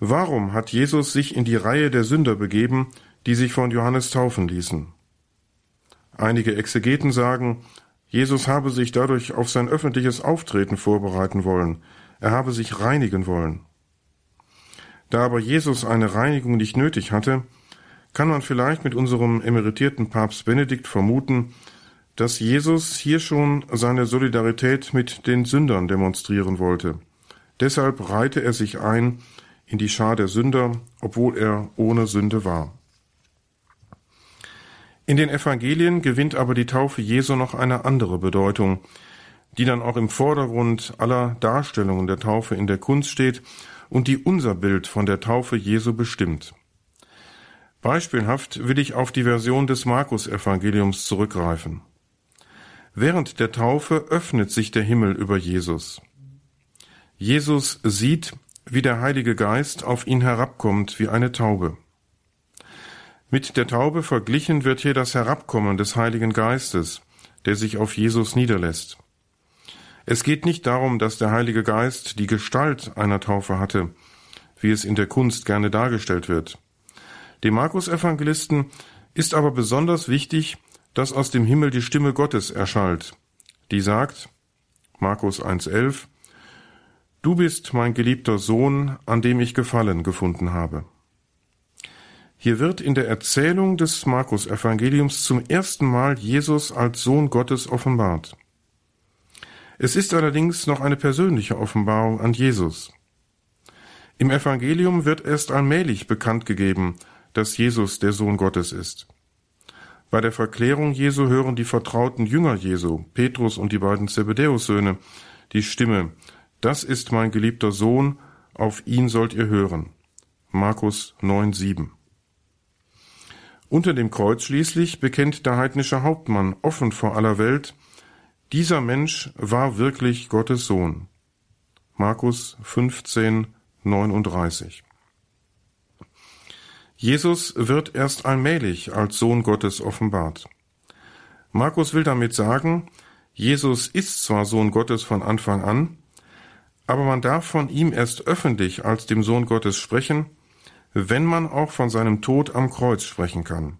S2: Warum hat Jesus sich in die Reihe der Sünder begeben, die sich von Johannes taufen ließen? Einige Exegeten sagen, Jesus habe sich dadurch auf sein öffentliches Auftreten vorbereiten wollen, er habe sich reinigen wollen. Da aber Jesus eine Reinigung nicht nötig hatte, kann man vielleicht mit unserem emeritierten Papst Benedikt vermuten, dass Jesus hier schon seine Solidarität mit den Sündern demonstrieren wollte. Deshalb reihte er sich ein in die Schar der Sünder, obwohl er ohne Sünde war. In den Evangelien gewinnt aber die Taufe Jesu noch eine andere Bedeutung, die dann auch im Vordergrund aller Darstellungen der Taufe in der Kunst steht und die unser Bild von der Taufe Jesu bestimmt. Beispielhaft will ich auf die Version des Markus-Evangeliums zurückgreifen. Während der Taufe öffnet sich der Himmel über Jesus. Jesus sieht, wie der Heilige Geist auf ihn herabkommt wie eine Taube. Mit der Taube verglichen wird hier das Herabkommen des Heiligen Geistes, der sich auf Jesus niederlässt. Es geht nicht darum, dass der Heilige Geist die Gestalt einer Taufe hatte, wie es in der Kunst gerne dargestellt wird. Dem Markus-Evangelisten ist aber besonders wichtig, dass aus dem Himmel die Stimme Gottes erschallt, die sagt, Markus 1,11, Du bist mein geliebter Sohn, an dem ich Gefallen gefunden habe. Hier wird in der Erzählung des Markus-Evangeliums zum ersten Mal Jesus als Sohn Gottes offenbart. Es ist allerdings noch eine persönliche Offenbarung an Jesus. Im Evangelium wird erst allmählich bekannt gegeben, dass Jesus der Sohn Gottes ist. Bei der Verklärung Jesu hören die vertrauten Jünger Jesu, Petrus und die beiden Zebedäus-Söhne, die Stimme, das ist mein geliebter Sohn, auf ihn sollt ihr hören. Markus 9, 7. Unter dem Kreuz schließlich bekennt der heidnische Hauptmann offen vor aller Welt, dieser Mensch war wirklich Gottes Sohn. Markus 15, 39. Jesus wird erst allmählich als Sohn Gottes offenbart. Markus will damit sagen, Jesus ist zwar Sohn Gottes von Anfang an, aber man darf von ihm erst öffentlich als dem Sohn Gottes sprechen, wenn man auch von seinem Tod am Kreuz sprechen kann.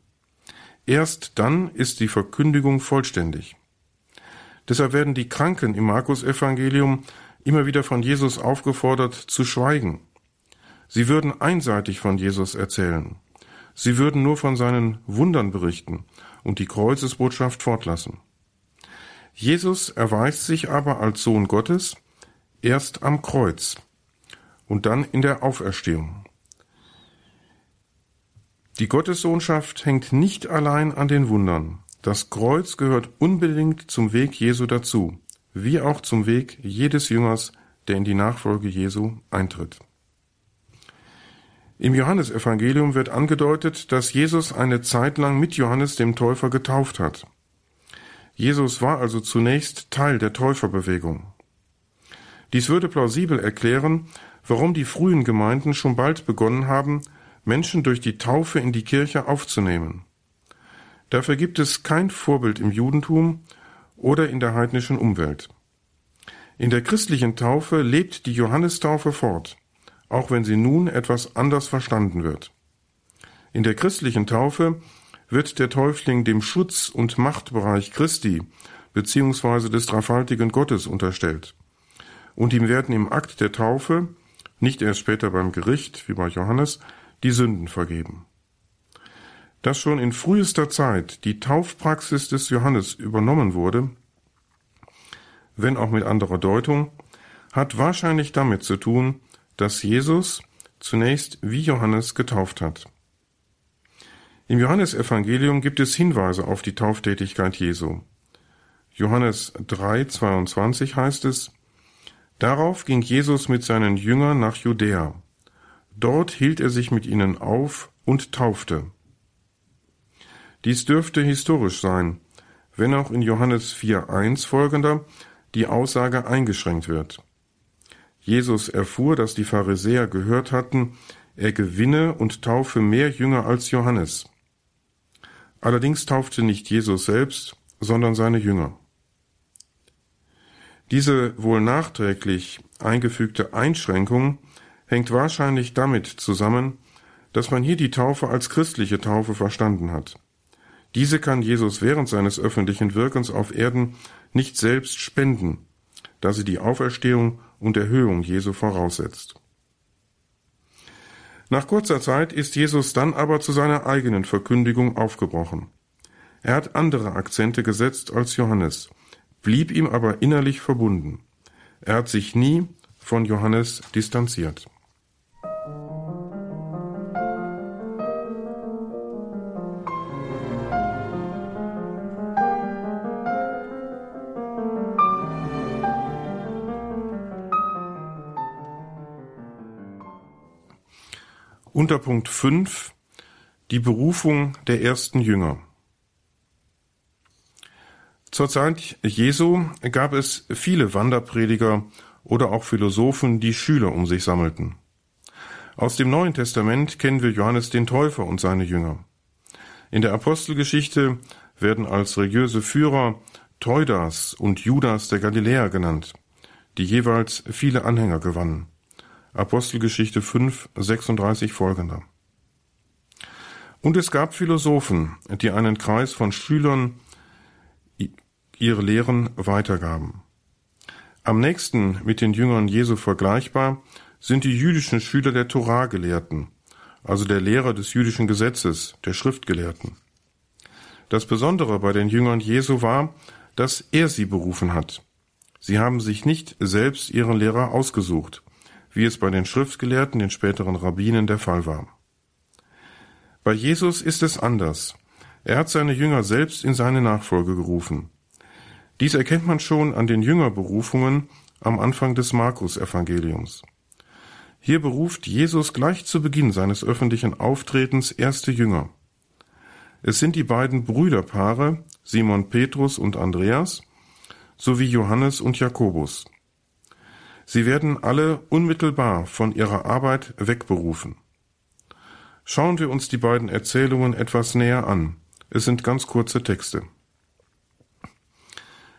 S2: Erst dann ist die Verkündigung vollständig. Deshalb werden die Kranken im Markus-Evangelium immer wieder von Jesus aufgefordert zu schweigen. Sie würden einseitig von Jesus erzählen. Sie würden nur von seinen Wundern berichten und die Kreuzesbotschaft fortlassen. Jesus erweist sich aber als Sohn Gottes erst am Kreuz und dann in der Auferstehung. Die Gottessohnschaft hängt nicht allein an den Wundern. Das Kreuz gehört unbedingt zum Weg Jesu dazu, wie auch zum Weg jedes Jüngers, der in die Nachfolge Jesu eintritt. Im Johannesevangelium wird angedeutet, dass Jesus eine Zeit lang mit Johannes dem Täufer getauft hat. Jesus war also zunächst Teil der Täuferbewegung. Dies würde plausibel erklären, warum die frühen Gemeinden schon bald begonnen haben, Menschen durch die Taufe in die Kirche aufzunehmen. Dafür gibt es kein Vorbild im Judentum oder in der heidnischen Umwelt. In der christlichen Taufe lebt die Johannistaufe fort, auch wenn sie nun etwas anders verstanden wird. In der christlichen Taufe wird der Täufling dem Schutz- und Machtbereich Christi bzw. des dreifaltigen Gottes unterstellt. Und ihm werden im Akt der Taufe, nicht erst später beim Gericht, wie bei Johannes, die Sünden vergeben. Dass schon in frühester Zeit die Taufpraxis des Johannes übernommen wurde, wenn auch mit anderer Deutung, hat wahrscheinlich damit zu tun, dass Jesus zunächst wie Johannes getauft hat. Im Johannesevangelium gibt es Hinweise auf die Tauftätigkeit Jesu. Johannes 3, 22 heißt es, Darauf ging Jesus mit seinen Jüngern nach Judäa. Dort hielt er sich mit ihnen auf und taufte. Dies dürfte historisch sein, wenn auch in Johannes 4.1 folgender die Aussage eingeschränkt wird. Jesus erfuhr, dass die Pharisäer gehört hatten, er gewinne und taufe mehr Jünger als Johannes. Allerdings taufte nicht Jesus selbst, sondern seine Jünger. Diese wohl nachträglich eingefügte Einschränkung hängt wahrscheinlich damit zusammen, dass man hier die Taufe als christliche Taufe verstanden hat. Diese kann Jesus während seines öffentlichen Wirkens auf Erden nicht selbst spenden, da sie die Auferstehung und Erhöhung Jesu voraussetzt. Nach kurzer Zeit ist Jesus dann aber zu seiner eigenen Verkündigung aufgebrochen. Er hat andere Akzente gesetzt als Johannes, blieb ihm aber innerlich verbunden. Er hat sich nie von Johannes distanziert. Unter Punkt 5 die Berufung der ersten Jünger. Zur Zeit Jesu gab es viele Wanderprediger oder auch Philosophen, die Schüler um sich sammelten. Aus dem Neuen Testament kennen wir Johannes den Täufer und seine Jünger. In der Apostelgeschichte werden als religiöse Führer Teudas und Judas der Galiläer genannt, die jeweils viele Anhänger gewannen. Apostelgeschichte 5, 36 folgender. Und es gab Philosophen, die einen Kreis von Schülern ihre Lehren weitergaben. Am nächsten mit den Jüngern Jesu vergleichbar sind die jüdischen Schüler der Torah-Gelehrten, also der Lehrer des jüdischen Gesetzes, der Schriftgelehrten. Das Besondere bei den Jüngern Jesu war, dass er sie berufen hat. Sie haben sich nicht selbst ihren Lehrer ausgesucht, wie es bei den Schriftgelehrten, den späteren Rabbinen, der Fall war. Bei Jesus ist es anders. Er hat seine Jünger selbst in seine Nachfolge gerufen. Dies erkennt man schon an den Jüngerberufungen am Anfang des Markus-Evangeliums. Hier beruft Jesus gleich zu Beginn seines öffentlichen Auftretens erste Jünger. Es sind die beiden Brüderpaare Simon Petrus und Andreas sowie Johannes und Jakobus. Sie werden alle unmittelbar von ihrer Arbeit wegberufen. Schauen wir uns die beiden Erzählungen etwas näher an. Es sind ganz kurze Texte.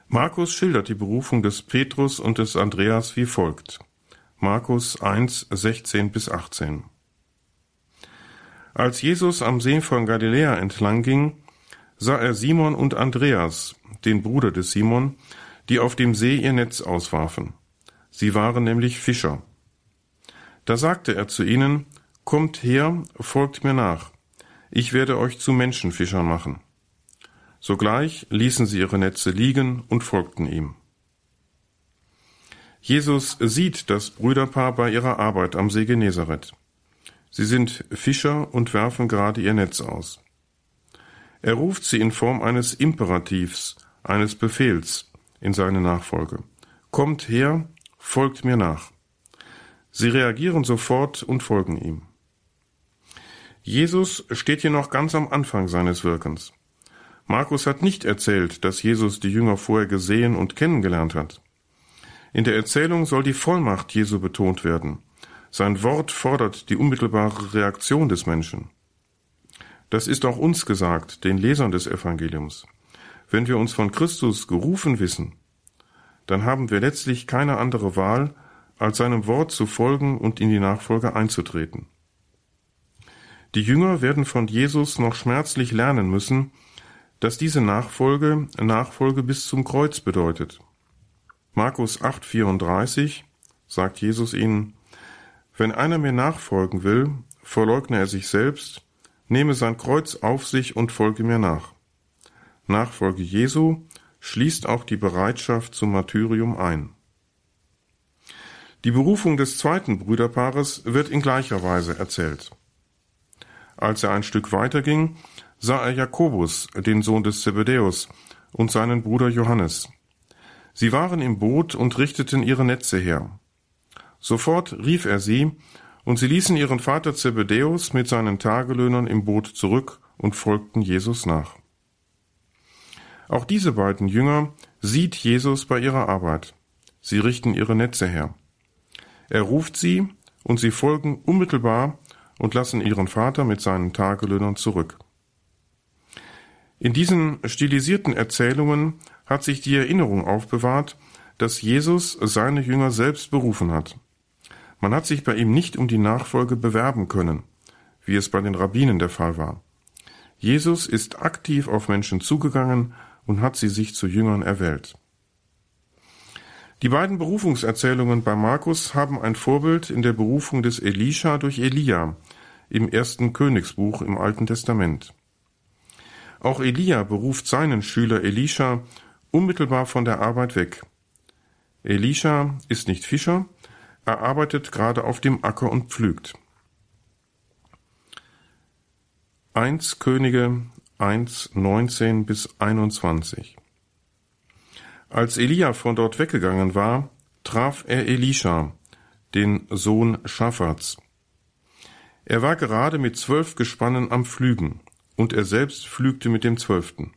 S2: Markus schildert die Berufung des Petrus und des Andreas wie folgt. Markus 1, 16 bis 18. Als Jesus am See von Galiläa entlang ging, sah er Simon und Andreas, den Bruder des Simon, die auf dem See ihr Netz auswarfen. Sie waren nämlich Fischer. Da sagte er zu ihnen, Kommt her, folgt mir nach, ich werde euch zu Menschenfischern machen. Sogleich ließen sie ihre Netze liegen und folgten ihm. Jesus sieht das Brüderpaar bei ihrer Arbeit am See Genezareth. Sie sind Fischer und werfen gerade ihr Netz aus. Er ruft sie in Form eines Imperativs, eines Befehls in seine Nachfolge. Kommt her, folgt mir nach. Sie reagieren sofort und folgen ihm. Jesus steht hier noch ganz am Anfang seines Wirkens. Markus hat nicht erzählt, dass Jesus die Jünger vorher gesehen und kennengelernt hat. In der Erzählung soll die Vollmacht Jesu betont werden. Sein Wort fordert die unmittelbare Reaktion des Menschen. Das ist auch uns gesagt, den Lesern des Evangeliums. Wenn wir uns von Christus gerufen wissen, dann haben wir letztlich keine andere Wahl, als seinem Wort zu folgen und in die Nachfolge einzutreten. Die Jünger werden von Jesus noch schmerzlich lernen müssen, dass diese Nachfolge Nachfolge bis zum Kreuz bedeutet. Markus 8:34 sagt Jesus ihnen, wenn einer mir nachfolgen will, verleugne er sich selbst, nehme sein Kreuz auf sich und folge mir nach. Nachfolge Jesu schließt auch die Bereitschaft zum Martyrium ein. Die Berufung des zweiten Brüderpaares wird in gleicher Weise erzählt. Als er ein Stück weiter ging, sah er Jakobus, den Sohn des Zebedäus, und seinen Bruder Johannes. Sie waren im Boot und richteten ihre Netze her. Sofort rief er sie, und sie ließen ihren Vater Zebedäus mit seinen Tagelöhnern im Boot zurück und folgten Jesus nach. Auch diese beiden Jünger sieht Jesus bei ihrer Arbeit. Sie richten ihre Netze her. Er ruft sie, und sie folgen unmittelbar und lassen ihren Vater mit seinen Tagelöhnern zurück. In diesen stilisierten Erzählungen hat sich die Erinnerung aufbewahrt, dass Jesus seine Jünger selbst berufen hat. Man hat sich bei ihm nicht um die Nachfolge bewerben können, wie es bei den Rabbinen der Fall war. Jesus ist aktiv auf Menschen zugegangen und hat sie sich zu Jüngern erwählt. Die beiden Berufungserzählungen bei Markus haben ein Vorbild in der Berufung des Elisha durch Elia im ersten Königsbuch im Alten Testament. Auch Elia beruft seinen Schüler Elisha unmittelbar von der Arbeit weg. Elisha ist nicht Fischer, er arbeitet gerade auf dem Acker und pflügt. 1 Könige 1, 19 bis 21 Als Elia von dort weggegangen war, traf er Elisha, den Sohn Schaffats. Er war gerade mit zwölf Gespannen am Pflügen und er selbst pflügte mit dem Zwölften.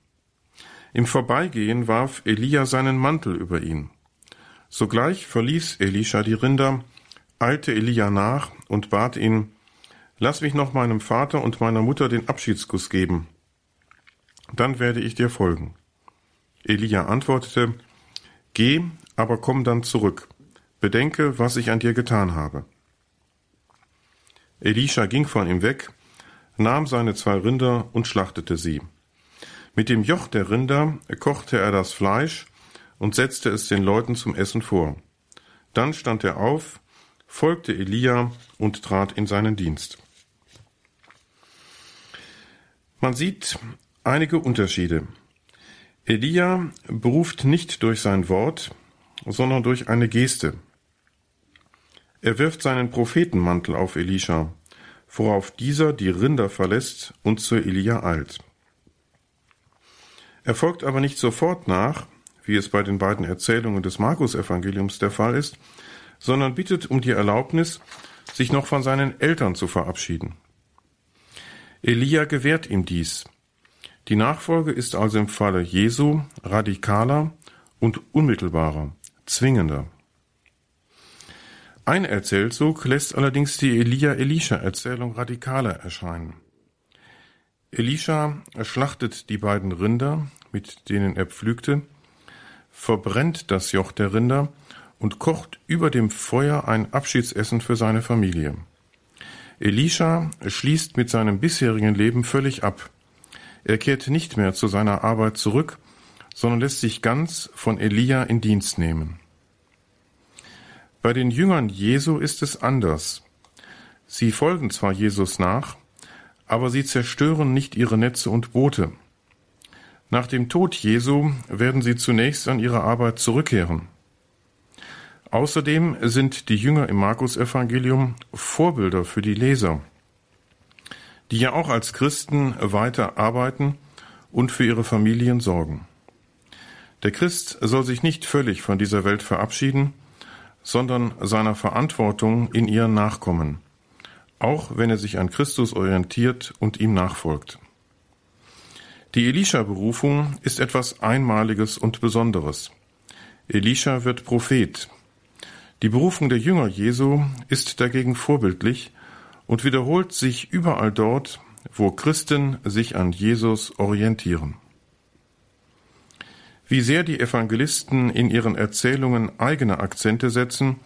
S2: Im Vorbeigehen warf Elia seinen Mantel über ihn. Sogleich verließ Elisha die Rinder, eilte Elia nach und bat ihn, Lass mich noch meinem Vater und meiner Mutter den Abschiedskuss geben. Dann werde ich dir folgen. Elia antwortete, Geh, aber komm dann zurück. Bedenke, was ich an dir getan habe. Elisha ging von ihm weg nahm seine zwei Rinder und schlachtete sie. Mit dem Joch der Rinder kochte er das Fleisch und setzte es den Leuten zum Essen vor. Dann stand er auf, folgte Elia und trat in seinen Dienst. Man sieht einige Unterschiede. Elia beruft nicht durch sein Wort, sondern durch eine Geste. Er wirft seinen Prophetenmantel auf Elisha worauf dieser die Rinder verlässt und zu Elia eilt. Er folgt aber nicht sofort nach, wie es bei den beiden Erzählungen des Markus-Evangeliums der Fall ist, sondern bittet um die Erlaubnis, sich noch von seinen Eltern zu verabschieden. Elia gewährt ihm dies. Die Nachfolge ist also im Falle Jesu radikaler und unmittelbarer, zwingender. Ein Erzählzug lässt allerdings die Elia-Elisha-Erzählung radikaler erscheinen. Elisha schlachtet die beiden Rinder, mit denen er pflügte, verbrennt das Joch der Rinder und kocht über dem Feuer ein Abschiedsessen für seine Familie. Elisha schließt mit seinem bisherigen Leben völlig ab. Er kehrt nicht mehr zu seiner Arbeit zurück, sondern lässt sich ganz von Elia in Dienst nehmen. Bei den Jüngern Jesu ist es anders. Sie folgen zwar Jesus nach, aber sie zerstören nicht ihre Netze und Boote. Nach dem Tod Jesu werden sie zunächst an ihre Arbeit zurückkehren. Außerdem sind die Jünger im Markus-Evangelium Vorbilder für die Leser, die ja auch als Christen weiter arbeiten und für ihre Familien sorgen. Der Christ soll sich nicht völlig von dieser Welt verabschieden, sondern seiner Verantwortung in ihr nachkommen, auch wenn er sich an Christus orientiert und ihm nachfolgt. Die Elisha-Berufung ist etwas Einmaliges und Besonderes. Elisha wird Prophet. Die Berufung der Jünger Jesu ist dagegen vorbildlich und wiederholt sich überall dort, wo Christen sich an Jesus orientieren. Wie sehr die Evangelisten in ihren Erzählungen eigene Akzente setzen,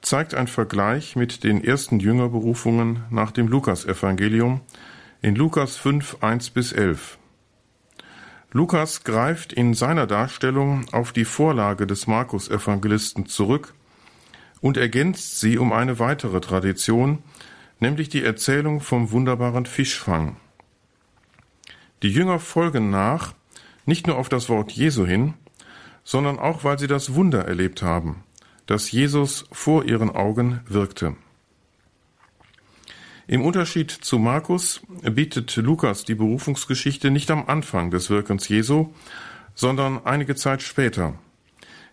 S2: zeigt ein Vergleich mit den ersten Jüngerberufungen nach dem Lukasevangelium in Lukas 5, 1 bis 11. Lukas greift in seiner Darstellung auf die Vorlage des Markus-Evangelisten zurück und ergänzt sie um eine weitere Tradition, nämlich die Erzählung vom wunderbaren Fischfang. Die Jünger folgen nach, nicht nur auf das Wort Jesu hin, sondern auch, weil sie das Wunder erlebt haben, dass Jesus vor ihren Augen wirkte. Im Unterschied zu Markus bietet Lukas die Berufungsgeschichte nicht am Anfang des Wirkens Jesu, sondern einige Zeit später.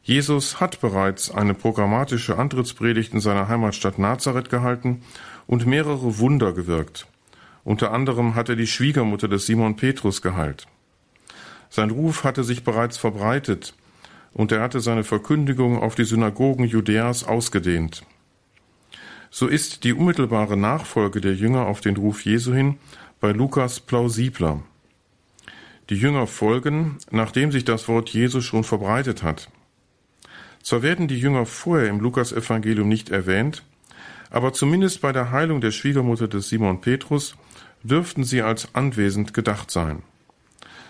S2: Jesus hat bereits eine programmatische Antrittspredigt in seiner Heimatstadt Nazareth gehalten und mehrere Wunder gewirkt. Unter anderem hat er die Schwiegermutter des Simon Petrus geheilt. Sein Ruf hatte sich bereits verbreitet und er hatte seine Verkündigung auf die Synagogen Judäas ausgedehnt so ist die unmittelbare Nachfolge der Jünger auf den Ruf Jesu hin bei Lukas plausibler. Die Jünger folgen, nachdem sich das Wort Jesu schon verbreitet hat. Zwar werden die Jünger vorher im Lukasevangelium nicht erwähnt, aber zumindest bei der Heilung der Schwiegermutter des Simon Petrus dürften sie als anwesend gedacht sein.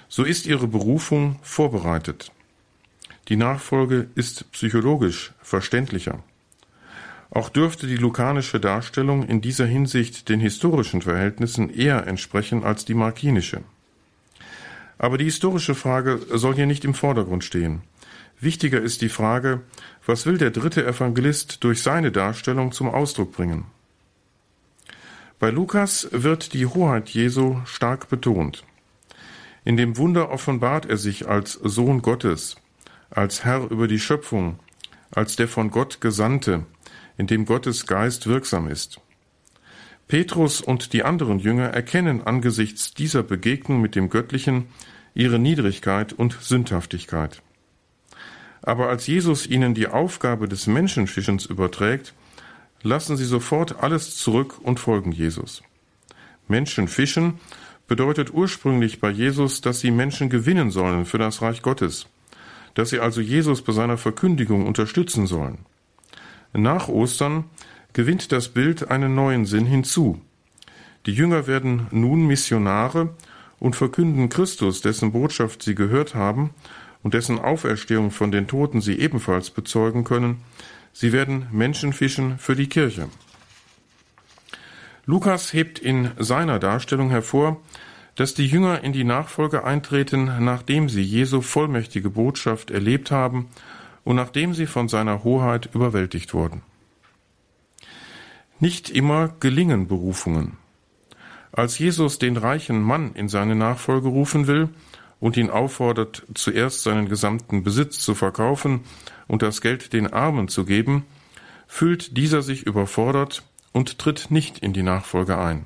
S2: So ist ihre Berufung vorbereitet. Die Nachfolge ist psychologisch verständlicher. Auch dürfte die lukanische Darstellung in dieser Hinsicht den historischen Verhältnissen eher entsprechen als die markinische. Aber die historische Frage soll hier nicht im Vordergrund stehen. Wichtiger ist die Frage, was will der dritte Evangelist durch seine Darstellung zum Ausdruck bringen? Bei Lukas wird die Hoheit Jesu stark betont. In dem Wunder offenbart er sich als Sohn Gottes, als Herr über die Schöpfung, als der von Gott Gesandte, in dem Gottes Geist wirksam ist. Petrus und die anderen Jünger erkennen angesichts dieser Begegnung mit dem Göttlichen ihre Niedrigkeit und Sündhaftigkeit. Aber als Jesus ihnen die Aufgabe des Menschenfischens überträgt, lassen sie sofort alles zurück und folgen Jesus. Menschenfischen bedeutet ursprünglich bei Jesus, dass sie Menschen gewinnen sollen für das Reich Gottes, dass sie also Jesus bei seiner Verkündigung unterstützen sollen. Nach Ostern gewinnt das Bild einen neuen Sinn hinzu. Die Jünger werden nun Missionare und verkünden Christus, dessen Botschaft sie gehört haben und dessen Auferstehung von den Toten sie ebenfalls bezeugen können. Sie werden Menschenfischen für die Kirche. Lukas hebt in seiner Darstellung hervor, dass die Jünger in die Nachfolge eintreten, nachdem sie Jesu vollmächtige Botschaft erlebt haben und nachdem sie von seiner Hoheit überwältigt wurden. Nicht immer gelingen Berufungen. Als Jesus den reichen Mann in seine Nachfolge rufen will und ihn auffordert, zuerst seinen gesamten Besitz zu verkaufen und das Geld den Armen zu geben, fühlt dieser sich überfordert und tritt nicht in die Nachfolge ein.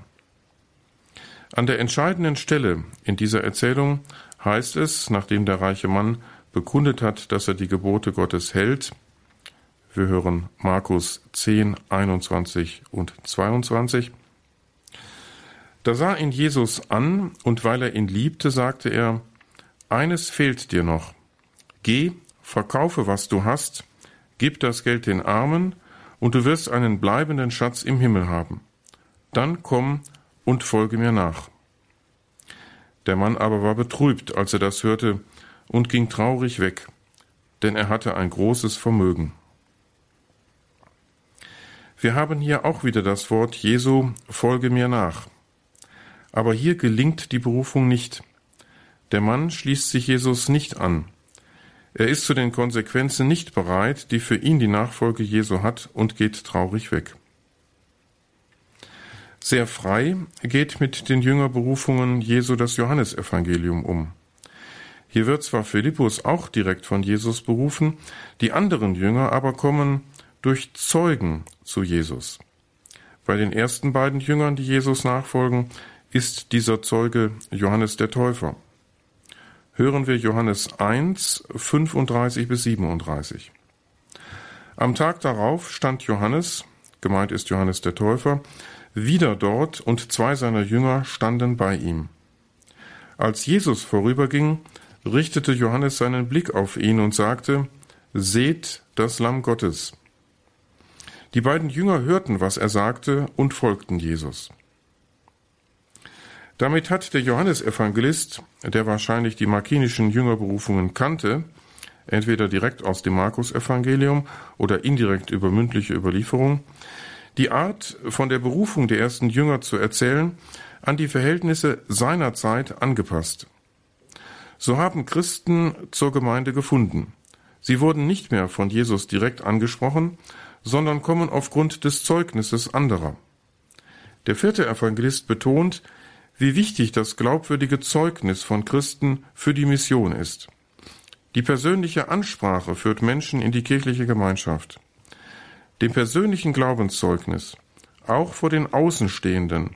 S2: An der entscheidenden Stelle in dieser Erzählung heißt es, nachdem der reiche Mann bekundet hat, dass er die Gebote Gottes hält. Wir hören Markus 10, 21 und 22. Da sah ihn Jesus an, und weil er ihn liebte, sagte er, Eines fehlt dir noch. Geh, verkaufe, was du hast, gib das Geld den Armen, und du wirst einen bleibenden Schatz im Himmel haben. Dann komm und folge mir nach. Der Mann aber war betrübt, als er das hörte, und ging traurig weg, denn er hatte ein großes Vermögen. Wir haben hier auch wieder das Wort Jesu, folge mir nach. Aber hier gelingt die Berufung nicht. Der Mann schließt sich Jesus nicht an. Er ist zu den Konsequenzen nicht bereit, die für ihn die Nachfolge Jesu hat, und geht traurig weg. Sehr frei geht mit den Jüngerberufungen Jesu das Johannesevangelium um. Hier wird zwar Philippus auch direkt von Jesus berufen, die anderen Jünger aber kommen durch Zeugen zu Jesus. Bei den ersten beiden Jüngern, die Jesus nachfolgen, ist dieser Zeuge Johannes der Täufer. Hören wir Johannes 1, 35 bis 37. Am Tag darauf stand Johannes, gemeint ist Johannes der Täufer, wieder dort und zwei seiner Jünger standen bei ihm. Als Jesus vorüberging, richtete Johannes seinen Blick auf ihn und sagte, Seht das Lamm Gottes. Die beiden Jünger hörten, was er sagte, und folgten Jesus. Damit hat der Johannesevangelist, der wahrscheinlich die markinischen Jüngerberufungen kannte, entweder direkt aus dem Markus-Evangelium oder indirekt über mündliche Überlieferung, die Art, von der Berufung der ersten Jünger zu erzählen, an die Verhältnisse seiner Zeit angepasst. So haben Christen zur Gemeinde gefunden. Sie wurden nicht mehr von Jesus direkt angesprochen, sondern kommen aufgrund des Zeugnisses anderer. Der vierte Evangelist betont, wie wichtig das glaubwürdige Zeugnis von Christen für die Mission ist. Die persönliche Ansprache führt Menschen in die kirchliche Gemeinschaft. Dem persönlichen Glaubenszeugnis, auch vor den Außenstehenden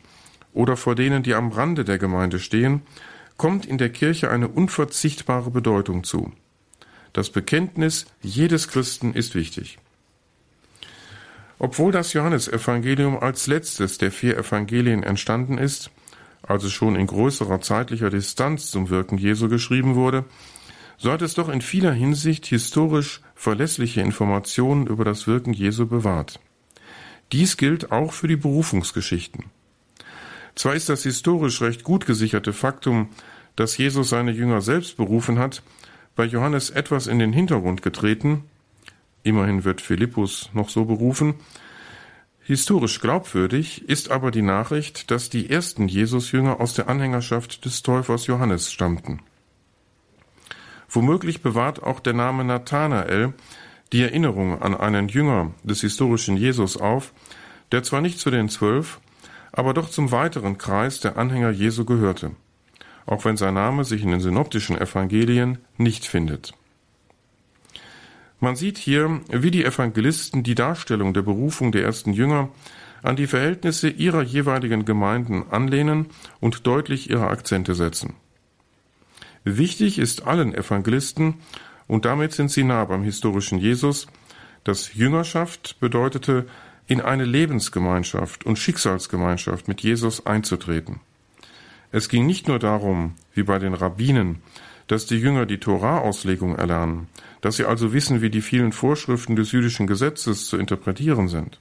S2: oder vor denen, die am Rande der Gemeinde stehen, kommt in der Kirche eine unverzichtbare Bedeutung zu. Das Bekenntnis jedes Christen ist wichtig. Obwohl das Johannesevangelium als letztes der vier Evangelien entstanden ist, also schon in größerer zeitlicher Distanz zum Wirken Jesu geschrieben wurde, so hat es doch in vieler Hinsicht historisch verlässliche Informationen über das Wirken Jesu bewahrt. Dies gilt auch für die Berufungsgeschichten. Zwar ist das historisch recht gut gesicherte Faktum, dass Jesus seine Jünger selbst berufen hat, bei Johannes etwas in den Hintergrund getreten, immerhin wird Philippus noch so berufen, Historisch glaubwürdig ist aber die Nachricht, dass die ersten Jesusjünger aus der Anhängerschaft des Täufers Johannes stammten. Womöglich bewahrt auch der Name Nathanael die Erinnerung an einen Jünger des historischen Jesus auf, der zwar nicht zu den zwölf, aber doch zum weiteren Kreis der Anhänger Jesu gehörte, auch wenn sein Name sich in den synoptischen Evangelien nicht findet. Man sieht hier, wie die Evangelisten die Darstellung der Berufung der ersten Jünger an die Verhältnisse ihrer jeweiligen Gemeinden anlehnen und deutlich ihre Akzente setzen. Wichtig ist allen Evangelisten, und damit sind sie nah beim historischen Jesus, dass Jüngerschaft bedeutete, in eine Lebensgemeinschaft und Schicksalsgemeinschaft mit Jesus einzutreten. Es ging nicht nur darum, wie bei den Rabbinen, dass die Jünger die Torah-Auslegung erlernen, dass sie also wissen, wie die vielen Vorschriften des jüdischen Gesetzes zu interpretieren sind.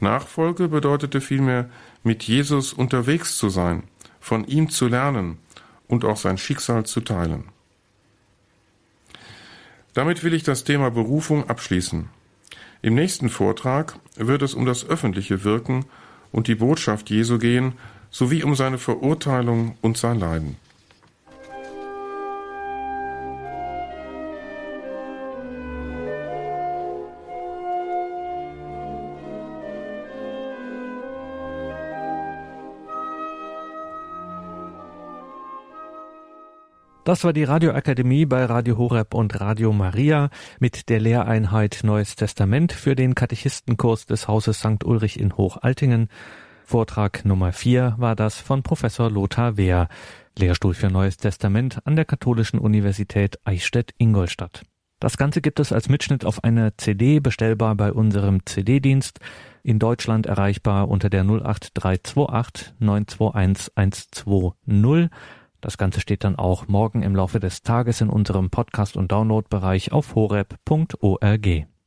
S2: Nachfolge bedeutete vielmehr, mit Jesus unterwegs zu sein, von ihm zu lernen und auch sein Schicksal zu teilen. Damit will ich das Thema Berufung abschließen. Im nächsten Vortrag wird es um das öffentliche Wirken und die Botschaft Jesu gehen, sowie um seine Verurteilung und sein Leiden.
S1: Das war die Radioakademie bei Radio Horeb und Radio Maria mit der Lehreinheit Neues Testament für den Katechistenkurs des Hauses St. Ulrich in Hochaltingen. Vortrag Nummer 4 war das von Professor Lothar Wehr, Lehrstuhl für Neues Testament an der Katholischen Universität Eichstätt-Ingolstadt. Das Ganze gibt es als Mitschnitt auf einer CD bestellbar bei unserem CD-Dienst, in Deutschland erreichbar unter der 08328 921 120 das Ganze steht dann auch morgen im Laufe des Tages in unserem Podcast- und Downloadbereich auf horeb.org.